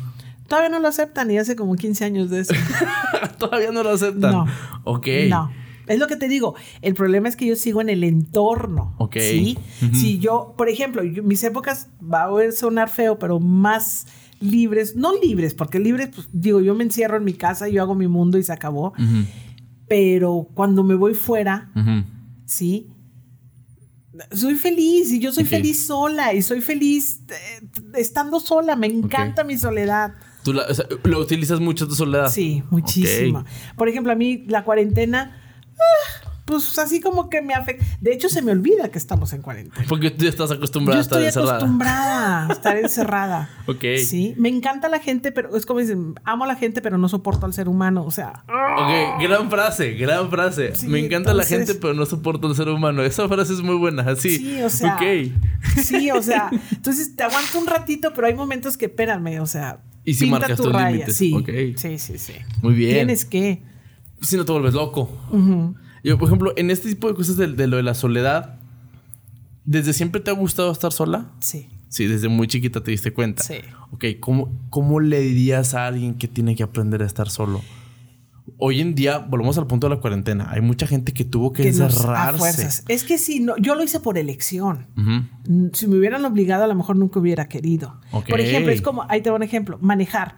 Todavía no lo aceptan y hace como 15 años de eso. Todavía no lo aceptan. No. Ok. No. Es lo que te digo. El problema es que yo sigo en el entorno. Ok. ¿Sí? Si yo, por ejemplo, yo- mis épocas, va a sonar feo, pero más libres, no libres, porque libres, pues digo, yo me encierro en mi casa, yo hago mi mundo y se acabó. Pero cuando me voy fuera. ¿sí? Soy feliz y yo soy feliz sola y soy feliz eh, estando sola. Me encanta mi soledad. Tú la- o sea, lo utilizas mucho tu soledad. Sí, muchísimo. Ok. Por ejemplo, a mí la cuarentena, pues así como que me afecta. De hecho, se me olvida que estamos en cuarentena. Porque tú ya estás acostumbrada Yo a estar estoy encerrada. acostumbrada a estar encerrada. Ok. Sí, me encanta la gente, pero es como dicen, amo a la gente, pero no soporto al ser humano. O sea, Ok, gran frase, gran frase. Sí, Me encanta la gente, pero no soporto al ser humano. Esa frase es muy buena, así. sí, o sea. Ok. Sí, o sea, entonces te aguanto un ratito, pero hay momentos que espérame, o sea. Y si pinta marcas tu raya. límites. Sí, Ok. sí, sí, sí. Muy bien. Tienes que. Si no te vuelves loco. Yo, por ejemplo, en este tipo de cosas de, de lo de la soledad, ¿desde siempre te ha gustado estar sola? Sí. Sí, desde muy chiquita te diste cuenta. Sí. Ok, ¿cómo, ¿cómo le dirías a alguien que tiene que aprender a estar solo? Hoy en día, volvemos al punto de la cuarentena. Hay mucha gente que tuvo que, Que encerrarse. Es que sí, no, yo lo hice por elección. Mm, Si me hubieran obligado, a lo mejor nunca hubiera querido. Ok. Por ejemplo, es como, ahí te doy un ejemplo, manejar.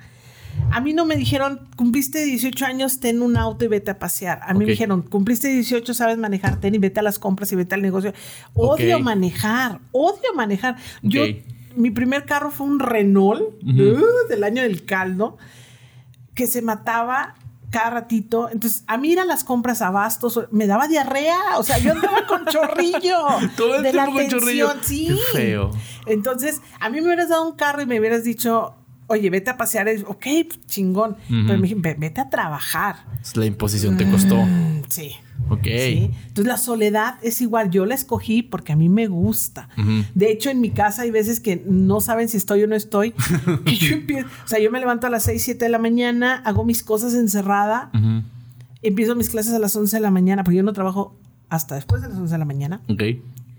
A mí no me dijeron, cumpliste 18 años, ten un auto y vete a pasear. A mí me dijeron, cumpliste 18, sabes manejar, ten y vete a las compras y vete al negocio. Odio manejar, odio manejar. Yo mi primer carro fue un Renault uh, del año del caldo que se mataba cada ratito. Entonces, a mí ir a las compras a Bastos me daba diarrea. O sea, yo andaba con chorrillo. Todo el de la tiempo con chorrillo. Sí. Qué feo. Entonces, a mí me hubieras dado un carro y me hubieras dicho, oye, vete a pasear. Y, ok, pues, chingón. Pero me dije, "Ve- vete a trabajar. La imposición te costó. Mm, sí. Ok. Sí. Entonces la soledad es igual, yo la escogí porque a mí me gusta. De hecho, en mi casa hay veces que no saben si estoy o no estoy. que yo empiezo, o sea, yo me levanto a las 6, 7 de la mañana, hago mis cosas encerrada, empiezo mis clases a las 11 de la mañana, porque yo no trabajo hasta después de las 11 de la mañana, Ok.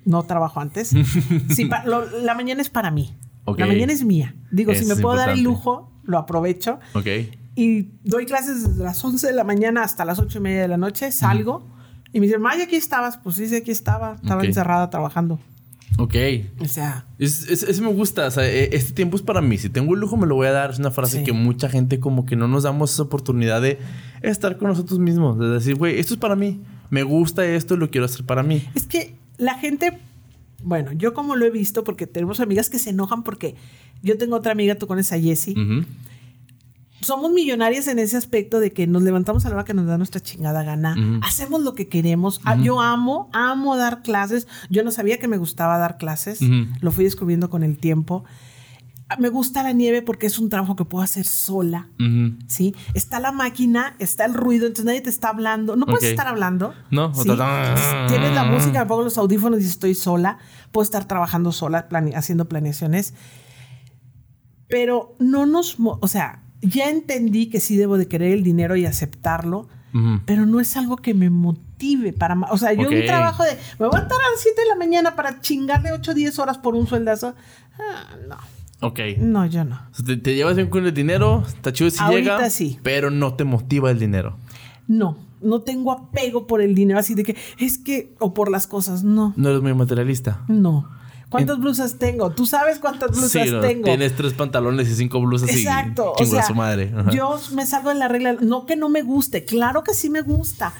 no trabajo antes. Sí, lo- la mañana es para mí. Ok. La mañana es mía. Digo, si me puedo dar el importante. lujo, lo aprovecho. Ok. Y doy clases desde las 11 de la mañana hasta las 8 y media de la noche, salgo. Y me dicen, Maya, aquí estabas. Pues sí, aquí estaba. Estaba Ok. encerrada trabajando. Ok. O sea, Es, es- eso me gusta. O sea, e- este tiempo es para mí. Si tengo el lujo, me lo voy a dar. Es una frase Sí. que mucha gente como que no nos damos esa oportunidad de estar con nosotros mismos. De decir, güey, esto es para mí. Me gusta esto y lo quiero hacer para mí. es que la gente, bueno, yo como lo he visto, porque tenemos amigas que se enojan porque yo tengo otra amiga, tú conoces a Jessie. Ujú. Somos millonarias en ese aspecto de que nos levantamos a la hora que nos da nuestra chingada gana, hacemos lo que queremos. Ah, Yo amo, amo dar clases. Yo no sabía que me gustaba dar clases, lo fui descubriendo con el tiempo. Me gusta la nieve porque es un trabajo que puedo hacer sola. ¿sí? Está la máquina, está el ruido, entonces nadie te está hablando. No puedes estar hablando. No, ¿sí? Tienes la música, me pongo los audífonos y estoy sola. Puedo estar trabajando sola, plane- haciendo planeaciones. Pero no nos... O sea, ya entendí que sí debo de querer el dinero y aceptarlo, pero no es algo que me motive para... O sea, yo un trabajo de... Me voy a estar a las 7 de la mañana para chingarle 8 o 10 horas por un sueldazo. Ah, no, Ok. no, yo no. Te llevas bien con el dinero, está chido si Ahorita llega, sí. pero no te motiva el dinero. No, no tengo apego por el dinero, así de que es que, o por las cosas, no, No eres muy materialista. no. ¿Cuántas blusas tengo? ¿Tú sabes cuántas blusas Sí, no, tengo? tienes tres pantalones y cinco blusas Exacto. y O a su madre. Ajá. yo me salgo de la regla. No que no me guste, claro que sí me gusta.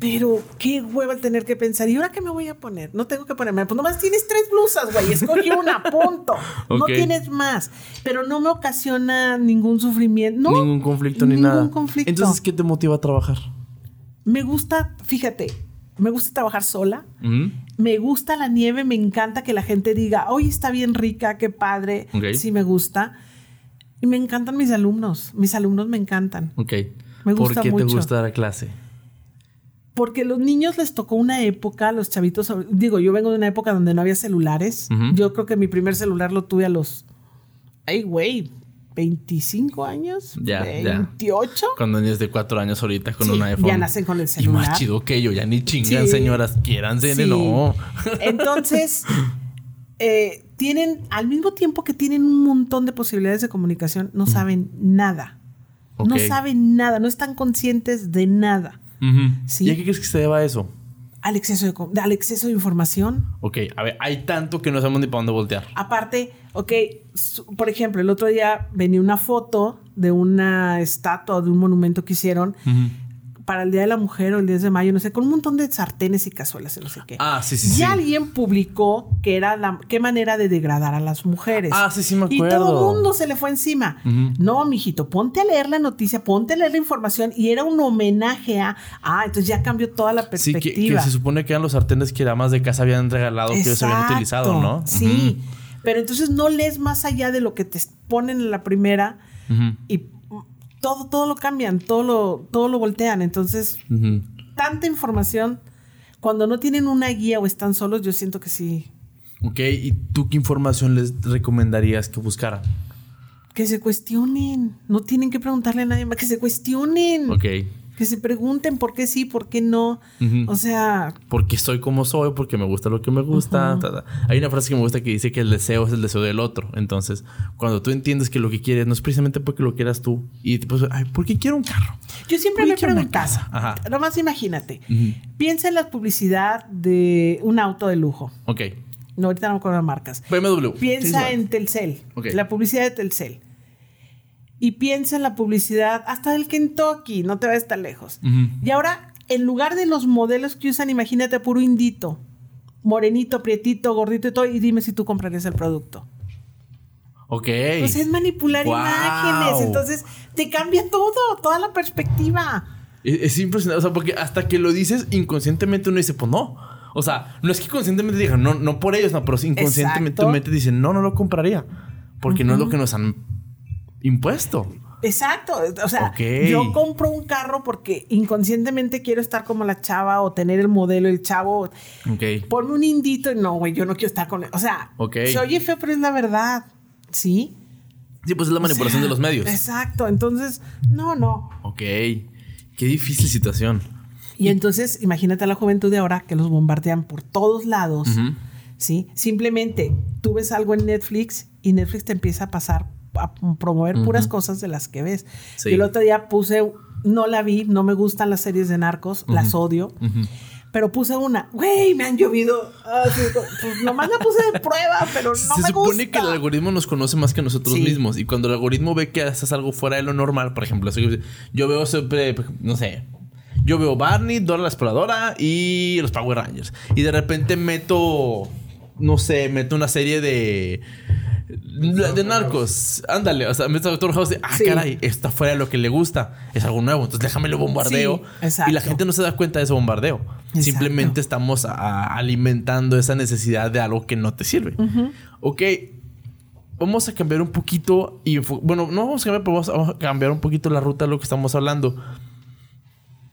Pero qué hueva tener que pensar. ¿Y ahora qué me voy a poner? No tengo que ponerme. Pues nomás tienes tres blusas, güey. Escogí una, punto. No tienes más. Pero no me ocasiona ningún sufrimiento. No, Ningún conflicto ni ningún nada. conflicto. Entonces, ¿qué te motiva a trabajar? me gusta, fíjate, me gusta trabajar sola. Ujú. Me gusta la nieve, me encanta que la gente diga, hoy está bien rica, qué padre. Sí, me gusta. Y me encantan mis alumnos. Mis alumnos me encantan. Ok. Me gusta ¿Por qué te gusta dar clase? Porque a los niños les tocó una época, los chavitos, digo, yo vengo de una época donde no había celulares. Yo creo que mi primer celular lo tuve a los, ay, güey, 25 años, Ya, ya. 28. Con niños de cuatro años ahorita con Sí, un iPhone. ya nacen con el Y celular. más chido que yo, ya ni chingan, Sí. señoras. Quieranse, Sí. no. Entonces, eh, tienen, al mismo tiempo que tienen un montón de posibilidades de comunicación, no saben nada. No saben nada, no están conscientes de nada. Sí. ¿Y a qué crees que se deba eso? Al exceso de, al exceso de información. Ok, a ver, hay tanto que no sabemos ni para dónde voltear. Aparte, ok, por ejemplo, el otro día venía una foto de una estatua o de un monumento que hicieron Ujú. Para el Día de la Mujer o el 10 de mayo, no sé, con un montón de sartenes y cazuelas y no sé qué. Ah, sí, sí, y sí. alguien publicó que era la qué manera de degradar a las mujeres. Ah, sí, sí me Y todo acuerdo. el mundo se le fue encima. No, mijito, ponte a leer la noticia, ponte a leer la información y era un homenaje a. Ah, entonces ya cambió toda la Sí, que, perspectiva. que se supone que eran los sartenes que damas de casa habían regalado que ellos habían utilizado, ¿no? Sí. Pero entonces no lees más allá de lo que te ponen en la primera y todo, todo lo cambian, todo lo, todo lo voltean. Entonces, tanta información, cuando no tienen una guía o están solos, yo siento que sí. Ok, ¿y tú qué información les recomendarías que buscaran? Que se cuestionen. No tienen que preguntarle a nadie más, que se cuestionen. Ok. Que se pregunten por qué sí, por qué no. Ujú. O sea, Porque soy como soy, porque me gusta lo que me gusta. ta, ta. Hay una frase que me gusta que dice que el deseo es el deseo del otro. Entonces, cuando tú entiendes que lo que quieres no es precisamente porque lo quieras tú, y pues, ay, ¿por qué quiero un carro? yo siempre ¿Por me preguntaba. casa? Ajá. Nomás imagínate. Ujú. Piensa en la publicidad de un auto de lujo. Ok. No, ahorita no me acuerdo las marcas. BMW. Piensa Sí, en Telcel, Ok. la publicidad de Telcel. Y piensa en la publicidad hasta del Kentucky, no te vayas tan lejos. Y ahora, en lugar de los modelos que usan, imagínate a puro indito, morenito, prietito, gordito y todo, y dime si tú comprarías el producto. Ok. Pues es manipular imágenes. Entonces te cambia todo, toda la perspectiva. Es, impresionante. O sea, porque hasta que lo dices inconscientemente uno dice, pues no. O sea, no es que conscientemente digan, no, no por ellos, no, pero inconscientemente dicen, no, no lo compraría. Porque no es lo que nos han impuesto. Exacto. O sea, yo compro un carro porque inconscientemente quiero estar como la chava o tener el modelo, el chavo. Ok. Ponme un indito y no, güey, yo no quiero estar con él. O sea, se oye feo, pero es la verdad. ¿Sí? Sí, pues es la manipulación de los medios. Exacto. Entonces, no, no. Ok. Qué difícil situación. Y entonces, imagínate a la juventud de ahora que los bombardean por todos lados. ¿Sí? Simplemente tú ves algo en Netflix y Netflix te empieza a pasar a promover puras cosas de las que ves. Sí. el otro día puse, no la vi, no me gustan las series de narcos, las odio pero puse una, güey, me han llovido. Ah, pues nomás la puse de prueba, pero no Se supone que el algoritmo nos conoce más que nosotros mismos. Y cuando el algoritmo ve que haces algo fuera de lo normal, por ejemplo, yo veo siempre, no sé, yo veo Barney, Dora la Exploradora y los Power Rangers. Y de repente meto, no sé, meto una serie de de narcos, ándale, o sea, me está Doctor House de, ah, caray, está fuera de lo que le gusta, es algo nuevo, entonces déjame lo bombardeo. y la gente no se da cuenta de ese bombardeo. Simplemente estamos alimentando esa necesidad de algo que no te sirve. Ok, vamos a cambiar un poquito y, bueno, no vamos a cambiar, pero vamos a cambiar un poquito la ruta de lo que estamos hablando.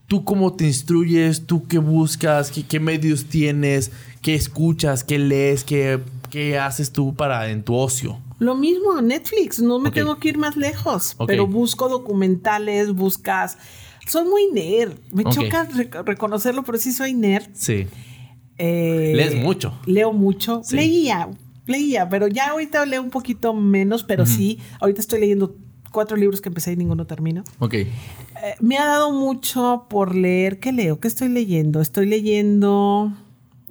¿Tú cómo te instruyes? ¿Tú qué buscas? ¿Qué, qué medios tienes? ¿Qué escuchas? ¿Qué lees? ¿Qué ¿qué haces tú para en tu ocio? Lo mismo, Netflix, no me tengo que ir más lejos, pero busco documentales, buscas... Soy muy nerd, me choca reconocerlo, pero sí soy nerd. Sí. Eh, Lees mucho. Leo mucho. Leía, leía, pero ya ahorita leo un poquito menos, pero sí, ahorita estoy leyendo cuatro libros que empecé y ninguno termino. Ok. Eh, me ha dado mucho por leer. ¿Qué leo? ¿Qué estoy leyendo? Estoy leyendo...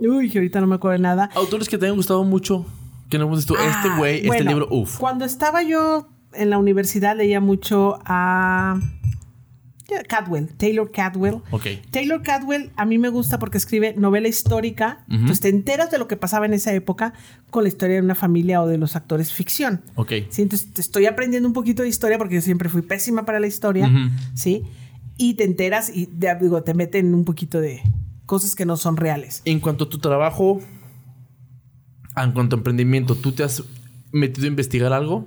Uy, ahorita no me acuerdo de nada. Autores que te hayan gustado mucho. Que no hemos visto. este ah, güey, este libro, uff. Cuando estaba yo en la universidad leía mucho a Cadwell, Taylor Cadwell. Ok. Taylor Cadwell a mí me gusta porque escribe novela histórica. Entonces te enteras de lo que pasaba en esa época con la historia de una familia o de los actores ficción. Ok. Sí, entonces te estoy aprendiendo un poquito de historia porque yo siempre fui pésima para la historia. Sí. Y te enteras y digo, te meten un poquito de, cosas que no son reales. En cuanto a tu trabajo, en cuanto a emprendimiento, ¿tú te has metido a investigar algo?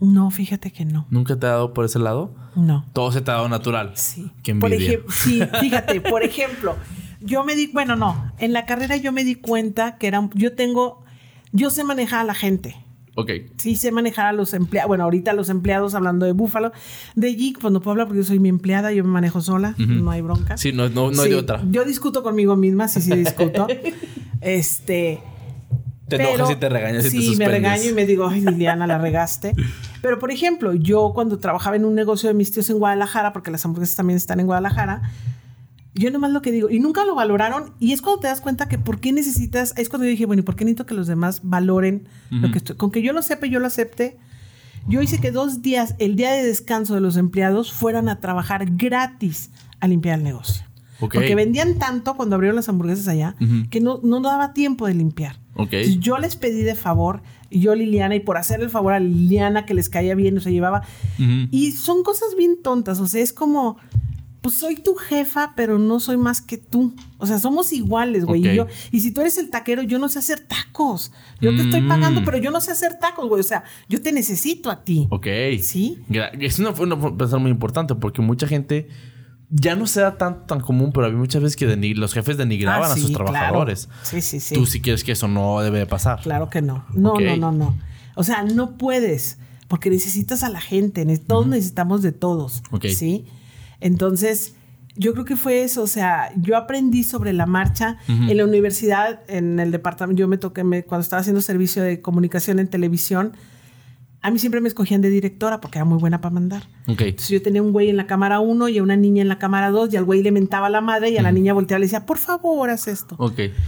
No, fíjate que no. ¿Nunca te ha dado por ese lado? No. Todo se te ha dado natural. Sí. Qué Por ejemplo, sí, fíjate, por ejemplo, yo me di, bueno, no, en la carrera yo me di cuenta que era, yo tengo, yo sé manejar a la gente. Ok. Sí sé manejar a los empleados. Bueno, ahorita los empleados hablando de Búfalo. De Geek, pues no puedo hablar porque yo soy mi empleada, yo me manejo sola, no hay bronca. Sí, no, no, no hay de otra. Yo discuto conmigo misma, sí, sí discuto. este. Te enojas y te regañas y sí, Sí, me regaño y me digo, ay, Liliana, la regaste. Pero, por ejemplo, yo cuando trabajaba en un negocio de mis tíos en Guadalajara, porque las hamburguesas también están en Guadalajara, yo nomás lo que digo, y nunca lo valoraron, y es cuando te das cuenta que por qué necesitas, es cuando yo dije, bueno, ¿y por qué necesito que los demás valoren lo que estoy? Con que yo lo sepa y yo lo acepte. Yo hice que dos días, el día de descanso de los empleados, fueran a trabajar gratis a limpiar el negocio. Porque vendían tanto cuando abrieron las hamburguesas allá que no, no daba tiempo de limpiar. yo les pedí de favor, yo Liliana, y por hacer el favor a Liliana que les caía bien, o se llevaba. Y son cosas bien tontas, o sea, es como pues soy tu jefa, pero no soy más que tú. O sea, somos iguales, güey. Y, yo, y si tú eres el taquero, yo no sé hacer tacos. Yo te estoy pagando, mm. pero yo no sé hacer tacos, güey. O sea, yo te necesito a ti. Ok. Sí. Es una, una pensar muy importante porque mucha gente ya no se da tan, tan común, pero había muchas veces que los jefes denigraban ah, a sus trabajadores. Sí, sí, sí. Tú sí quieres que eso no debe de pasar. Claro que no. No, no, no, no. O sea, no puedes porque necesitas a la gente. Todos necesitamos de todos. Ok. Sí. Entonces, yo creo que fue eso, o sea, yo aprendí sobre la marcha en la universidad, en el departamento, yo me toqué, cuando estaba haciendo servicio de comunicación en televisión, a mí siempre me escogían de directora porque era muy buena para mandar. Entonces yo tenía un güey en la cámara 1 y una niña en la cámara 2 y al güey le mentaba a la madre y a la niña volteaba y le decía, por favor, haz esto.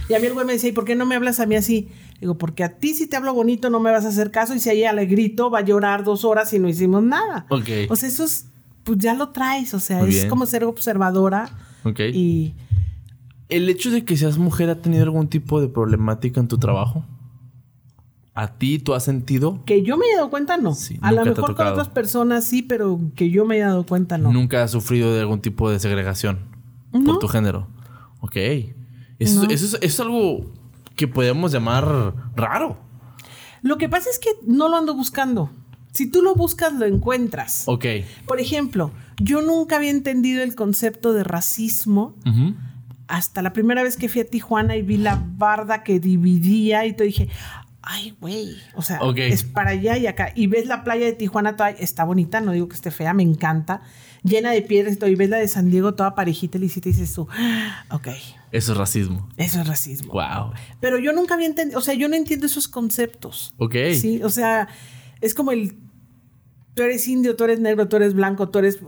Y a mí el güey me decía, ¿y por qué no me hablas a mí así? Digo, porque a ti si te hablo bonito no me vas a hacer caso y si a ella le grito va a llorar dos horas y no hicimos nada. O sea, eso es pues ya lo traes, o sea, es como ser observadora. Ok. Y... ¿El hecho de que seas mujer ha tenido algún tipo de problemática en tu trabajo? ¿A ti tú has sentido? Que yo me haya dado cuenta, no. a lo mejor con otras personas sí, pero que yo me haya dado cuenta, no. ¿Nunca has sufrido de algún tipo de segregación por tu género? Ok. Eso, eso, es, algo que podemos llamar raro. Lo que pasa es que no lo ando buscando. Si tú lo buscas, lo encuentras. Ok. Por ejemplo, yo nunca había entendido el concepto de racismo hasta la primera vez que fui a Tijuana y vi la barda que dividía y te dije, ay, güey, o sea, es para allá y acá. Y ves la playa de Tijuana, toda, está bonita, no digo que esté fea, me encanta, llena de piedras y todo. Y ves la de San Diego toda parejita y dices tú, ah, ok. Eso es racismo. Eso es racismo. Wow. Pero yo nunca había entendido, o sea, yo no entiendo esos conceptos. Ok. Sí, o sea, es como el tú eres indio, tú eres negro, tú eres blanco, tú eres.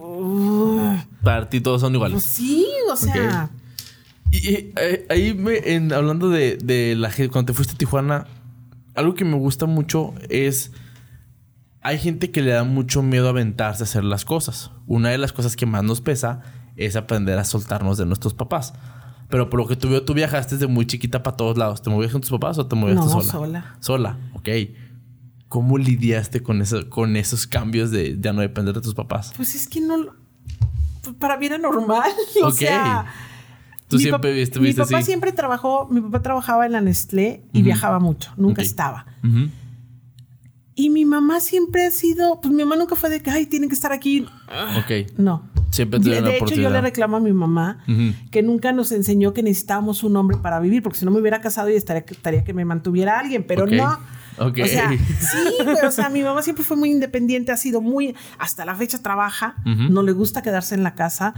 Para ti todos son iguales. Pues sí, o sea. Y, eh, ahí me, hablando de, de la gente, cuando te fuiste a Tijuana, algo que me gusta mucho es. Hay gente que le da mucho miedo a aventarse a hacer las cosas. Una de las cosas que más nos pesa es aprender a soltarnos de nuestros papás. Pero por lo que tú veo, tú viajaste desde muy chiquita para todos lados. ¿Te movías con tus papás o te movías no, sola? sola. Sola, ok. ¿Cómo lidiaste con, eso, con esos cambios de ya no depender de tus papás? Pues es que no... Pues para mí era normal. O sea Tú siempre viste, Mi papá siempre trabajó, mi papá trabajaba en la Nestlé y viajaba mucho, nunca estaba. Y mi mamá siempre ha sido, pues mi mamá nunca fue de que, ay, tienen que estar aquí. Ok. No. Siempre De, de hecho, yo le reclamo a mi mamá que nunca nos enseñó que necesitábamos un hombre para vivir, porque si no me hubiera casado y estaría, estaría que me mantuviera alguien, pero no. Okay. O sea, sí, pero o sea, mi mamá siempre fue muy independiente, ha sido muy, hasta la fecha trabaja, no le gusta quedarse en la casa.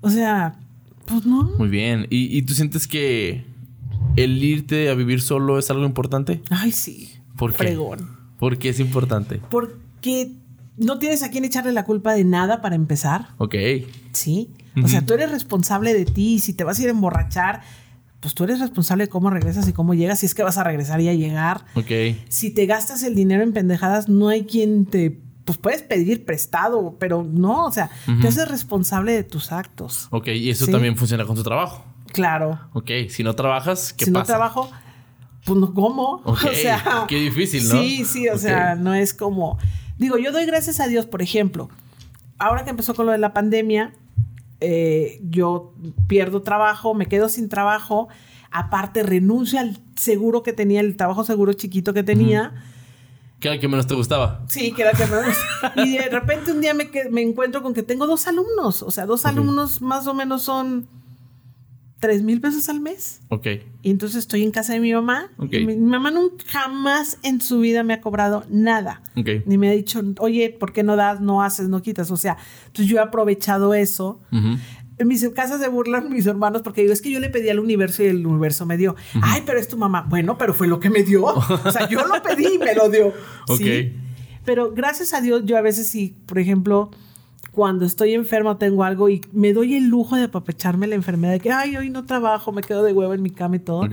O sea, pues no. Muy bien. ¿Y, tú sientes que el irte a vivir solo es algo importante? Ay, sí. ¿Por qué? Fregón. ¿Por qué es importante? Porque no tienes a quién echarle la culpa de nada para empezar. Ok. Sí. O sea, tú eres responsable de ti. Si te vas a ir a emborrachar, pues tú eres responsable de cómo regresas y cómo llegas. Si es que vas a regresar y a llegar. Ok. Si te gastas el dinero en pendejadas, no hay quien te pues puedes pedir prestado, pero no, o sea, te haces responsable de tus actos. Ok, y eso también funciona con tu trabajo. Claro. Ok, si no trabajas, ¿qué si pasa? Si no trabajo, pues no como. o sea, qué difícil, ¿no? Sí, sí, o sea, no es como. Digo, yo doy gracias a Dios, por ejemplo, ahora que empezó con lo de la pandemia, eh, yo pierdo trabajo, me quedo sin trabajo, aparte renuncio al seguro que tenía, el trabajo seguro chiquito que tenía. ¿Qué era el que menos te gustaba? Sí, que era el que menos. y de repente un día me, me encuentro con que tengo dos alumnos. O sea, dos alumnos más o menos son tres mil pesos al mes. Ok. Y entonces estoy en casa de mi mamá. mi, mamá nunca jamás en su vida me ha cobrado nada. Ok. Ni me ha dicho, oye, ¿por qué no das, no haces, no quitas? O sea, entonces yo he aprovechado eso en mis casas se burlan mis hermanos porque digo, es que yo le pedí al universo y el universo me dio. Ay, pero es tu mamá. Bueno, pero fue lo que me dio. o sea, yo lo pedí y me lo dio. ¿sí? Pero gracias a Dios, yo a veces sí, por ejemplo, cuando estoy enfermo tengo algo y me doy el lujo de apapecharme la enfermedad de que, ay, hoy no trabajo, me quedo de huevo en mi cama y todo.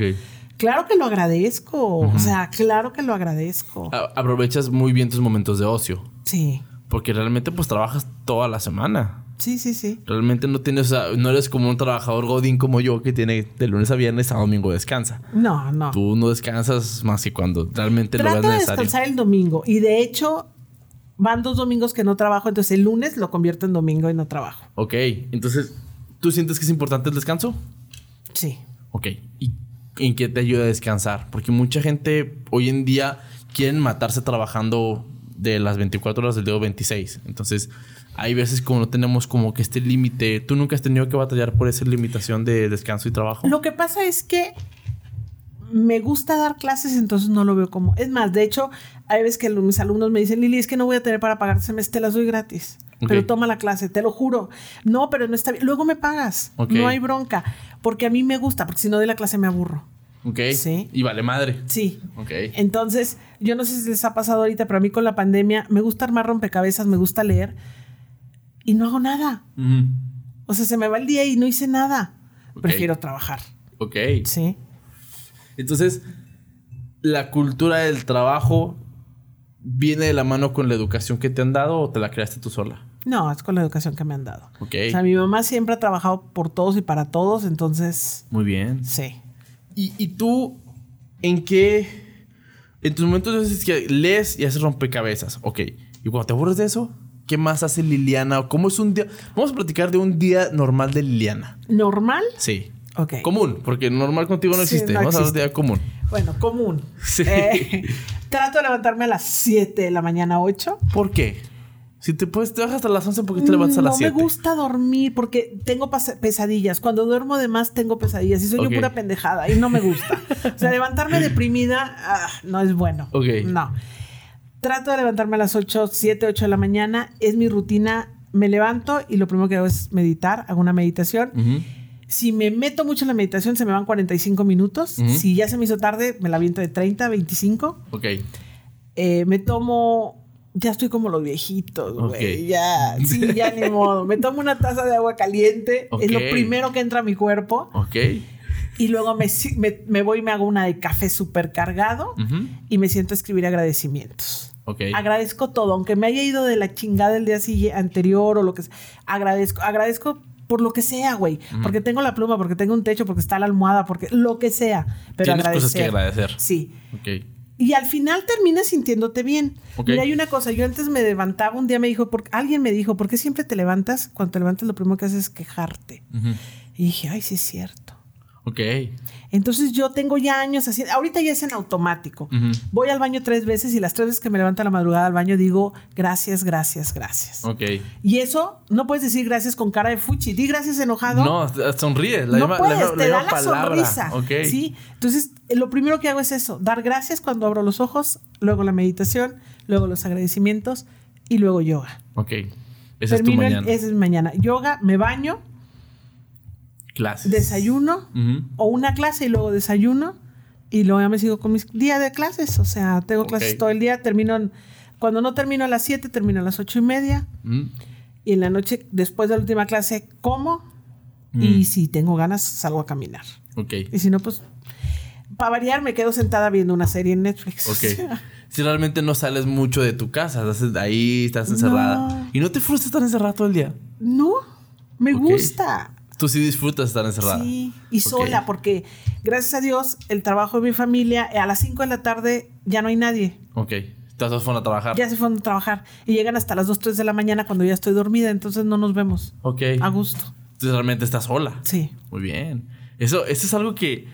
Claro que lo agradezco. O sea, claro que lo agradezco. aprovechas muy bien tus momentos de ocio. Sí. Porque realmente pues trabajas toda la semana. Sí, sí, sí. Realmente no tienes, no eres como un trabajador godín como yo que tiene de lunes a viernes a domingo descansa. No, no. Tú no descansas más que cuando realmente lo ves necesario. Trato de descansar el domingo y de hecho van dos domingos que no trabajo, entonces el lunes lo convierto en domingo y no trabajo. Ok, entonces, ¿tú sientes que es importante el descanso? Sí. Ok, ¿y en qué te ayuda a descansar? Porque mucha gente hoy en día quieren matarse trabajando de las 24 horas del día 26. Entonces, hay veces como no tenemos como que este límite. ¿Tú nunca has tenido que batallar por esa limitación de descanso y trabajo? Lo que pasa es que me gusta dar clases, entonces no lo veo como. Es más, de hecho, hay veces que mis alumnos me dicen, Lili, es que no voy a tener para pagar este mes, te las doy gratis. Pero toma la clase, te lo juro. No, pero no está bien. Luego me pagas. No hay bronca. Porque a mí me gusta, porque si no doy la clase me aburro. Ok. Sí. Y vale madre. Sí. Ok. Entonces, yo no sé si les ha pasado ahorita, pero a mí con la pandemia me gusta armar rompecabezas, me gusta leer y no hago nada. O sea, se me va el día y no hice nada. Prefiero trabajar. Ok. Sí. Entonces, la cultura del trabajo viene de la mano con la educación que te han dado o te la creaste tú sola? No, es con la educación que me han dado. Ok. O sea, mi mamá siempre ha trabajado por todos y para todos, entonces. Muy bien. Sí. ¿Y, y tú en qué En tus momentos es que lees y haces rompecabezas. Ok. Y cuando te aburres de eso, ¿qué más hace Liliana? ¿Cómo es un día? Vamos a platicar de un día normal de Liliana. ¿Normal? Sí. Ok. Común, porque normal contigo no Sí, existe. no Vamos a hablar de existe. día común. Bueno, común. Sí. Eh, trato de levantarme a las 7 de la mañana, 8. ¿Por qué? Si te puedes, te bajas hasta las 11 porque te levantas a no las 7. me gusta dormir porque tengo pesadillas. Cuando duermo de más tengo pesadillas y soy Ok. yo pura pendejada y no me gusta. o sea, levantarme deprimida ah, no es bueno. Ok. No. Trato de levantarme a las 8, 7, 8 de la mañana. Es mi rutina. Me levanto y lo primero que hago es meditar. Hago una meditación. Ujú. Si me meto mucho en la meditación, se me van 45 minutos. Si ya se me hizo tarde, me la aviento de 30, 25. Ok. Eh, me tomo. Ya estoy como los viejitos, güey. Ok. Ya, sí, ya ni modo. Me tomo una taza de agua caliente. Es lo primero que entra a mi cuerpo. Ok. Y luego me, me, me voy y me hago una de café súper cargado. Y me siento a escribir agradecimientos. Ok. Agradezco todo, aunque me haya ido de la chingada el día anterior o lo que sea. Agradezco, agradezco por lo que sea, güey. Porque tengo la pluma, porque tengo un techo, porque está la almohada, porque lo que sea. Pero Tienes agradecer. cosas que agradecer. Sí. Ok. Y al final terminas sintiéndote bien. Ok. Mira, hay una cosa, yo antes me levantaba, un día me dijo, por- alguien me dijo, ¿por qué siempre te levantas? Cuando te levantas lo primero que haces es quejarte. Y dije, ay, sí es cierto. Ok. Entonces yo tengo ya años así, ahorita ya es en automático. Voy al baño tres veces y las tres veces que me levanto a la madrugada al baño digo, gracias, gracias, gracias. Ok. Y eso no puedes decir gracias con cara de fuchi, di gracias enojado. No, sonríe. La no puedes, la te da la palabra. sonrisa. Ok. ¿sí? Entonces, lo primero que hago es eso, dar gracias cuando abro los ojos, luego la meditación, luego los agradecimientos y luego yoga. Ok. Esa es tu el- mañana. esa es mi mañana. Yoga, me baño, Clases. desayuno o una clase y luego desayuno y luego ya me sigo con mis días de clases. O sea, tengo clases todo el día, termino, en- cuando no termino a las 7, termino a las ocho y media Mm. y en la noche, después de la última clase, como Mm. y si tengo ganas, salgo a caminar. Ok. Y si no, pues, para variar, me quedo sentada viendo una serie en Netflix. Ok. Si realmente no sales mucho de tu casa, estás ahí, estás encerrada. No. ¿Y no te frustra estar encerrada todo el día? No, me gusta. Tú sí disfrutas estar encerrada. Sí, y sola, porque gracias a Dios, el trabajo de mi familia, a las 5 de la tarde ya no hay nadie. Ok. Todos fueron a trabajar. Ya se fueron a trabajar y llegan hasta las 2, 3 de la mañana cuando ya estoy dormida, entonces no nos vemos. Ok. A gusto. Entonces realmente estás sola. Sí. Muy bien. Eso, eso es algo que.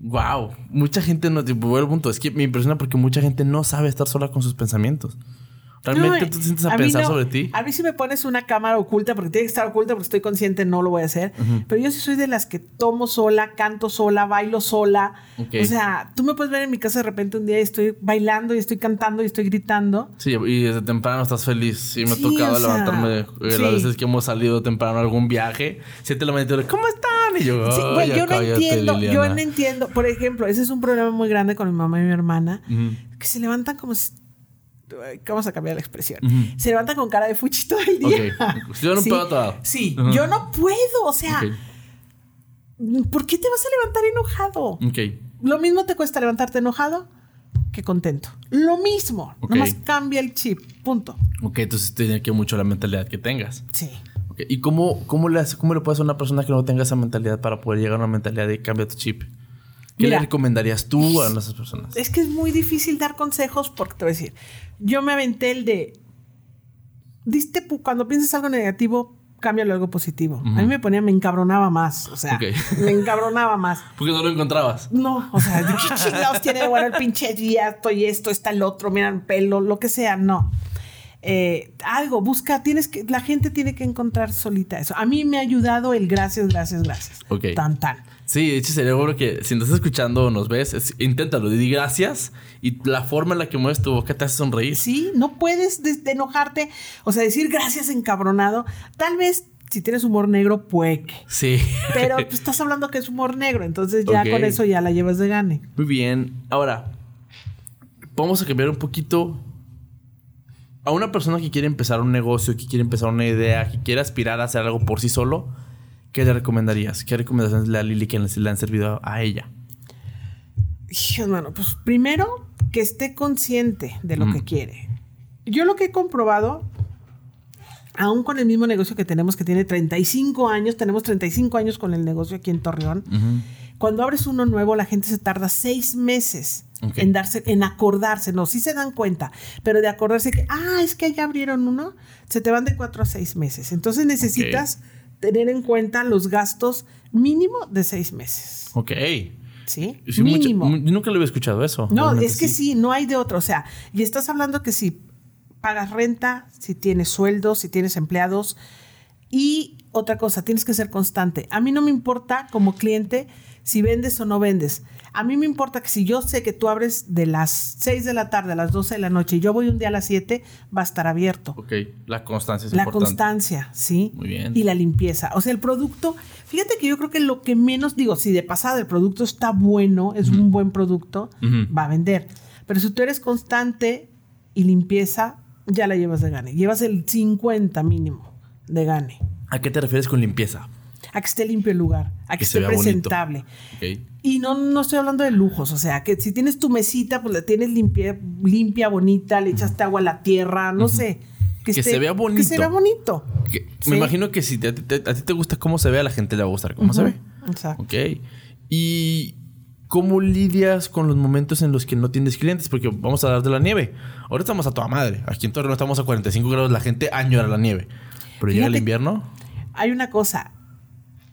Wow. Mucha gente no. Vuelvo al punto. Es que me impresiona porque mucha gente no sabe estar sola con sus pensamientos. Realmente No, tú te sientes a, mí pensar no. sobre ti. A mí si me pones una cámara oculta, porque tiene que estar oculta porque estoy consciente, no lo voy a hacer. Pero yo sí soy de las que tomo sola, canto sola, bailo sola. Ok. O sea, tú me puedes ver en mi casa de repente un día y estoy bailando y estoy cantando y estoy gritando. Sí, y desde temprano estás feliz. Sí, me ha Sí, tocado o sea, levantarme eh, las sí. veces que hemos salido temprano a algún viaje. Siete de la mañana y ¿cómo están? Y yo, Sí, "Ay, güey, ya yo no entiendo, yo Liliana". no entiendo. Por ejemplo, ese es un problema muy grande con mi mamá y mi hermana, Ujú. que se levantan como si... Vamos a cambiar la expresión. Se levantan con cara de fuchi todo el día. Ok. Yo no sí, puedo. Sí, yo no puedo. O sea. ¿por qué te vas a levantar enojado? Ok. Lo mismo te cuesta levantarte enojado que contento. Lo mismo. Nomás cambia el chip. Punto. Ok, entonces tiene que mucho la mentalidad que tengas. Sí. ¿Y cómo, cómo, le, cómo le puedes a una persona que no tenga esa mentalidad para poder llegar a una mentalidad de cambia tu chip? ¿Qué Mira. le recomendarías tú a esas personas? Es que es muy difícil dar consejos porque te voy a decir, yo me aventé el de, diste, cuando piensas algo negativo, cámbialo algo positivo. A mí me ponía, me encabronaba más, o sea, me encabronaba más. Porque no lo encontrabas. No, o sea, ¿de ¿qué chingados tiene bueno el pinche día? Estoy esto, está el otro, miran pelo, lo que sea, no. Eh, algo, busca, tienes que, la gente tiene que encontrar solita eso. A mí me ha ayudado el gracias, gracias, gracias. Ok. Tan, tan. Sí, de hecho sería bueno que si nos estás escuchando o nos ves, es- inténtalo, di gracias y la forma en la que mueves tu boca te hace sonreír. Sí, no puedes de- de enojarte, o sea, decir gracias encabronado. Tal vez si tienes humor negro, pueque. Sí. Pero tú estás hablando que es humor negro, entonces ya Ok. con eso ya la llevas de gane. Muy bien. Ahora, vamos a cambiar un poquito a una persona que quiere empezar un negocio, que quiere empezar una idea, que quiere aspirar a hacer algo por sí solo. ¿Qué le recomendarías? ¿Qué recomendaciones le da Lili que le han servido a ella? Mano, pues primero que esté consciente de lo Mm. que quiere. Yo lo que he comprobado, aún con el mismo negocio que tenemos, que tiene 35 años, tenemos 35 años con el negocio aquí en Torreón, cuando abres uno nuevo, la gente se tarda seis meses En darse, en acordarse, no, sí se dan cuenta, pero de acordarse que, ah, es que ya abrieron uno, se te van de cuatro a seis meses. Entonces necesitas tener en cuenta los gastos mínimo de seis meses. Ok. ¿Sí? mínimo. nunca lo había escuchado eso. No, es que sí. no hay de otro. O sea, y estás hablando que si pagas renta, si tienes sueldos, si tienes empleados. Y otra cosa, tienes que ser constante. A mí no me importa como cliente si vendes o no vendes. A mí me importa que si yo sé que tú abres de las 6 de la tarde a las 12 de la noche y yo voy un día a las 7, va a estar abierto. Ok, la constancia es la importante. La constancia, sí. Muy bien. Y la limpieza. O sea, el producto, fíjate que yo creo que lo que menos, digo, si de pasada el producto está bueno, es un buen producto, va a vender. Pero si tú eres constante y limpieza, ya la llevas de gane. Llevas el 50 mínimo de gane. ¿A qué te refieres con limpieza? A que esté limpio el lugar, a que, esté presentable. Y no, no estoy hablando de lujos, o sea, que si tienes tu mesita, pues la tienes limpia, limpia bonita, le echaste agua a la tierra, no sé. Que, se vea bonito. Que se vea bonito. Me imagino que si a ti te gusta cómo se ve, a la gente le va a gustar cómo se ve. Exacto. Ok. Y ¿Cómo lidias con los momentos en los que no tienes clientes? Porque vamos a dar de la nieve. Ahora estamos a toda madre. Aquí en Torreón estamos a 45 grados. La gente añora la nieve. Pero llega el invierno. Hay una cosa.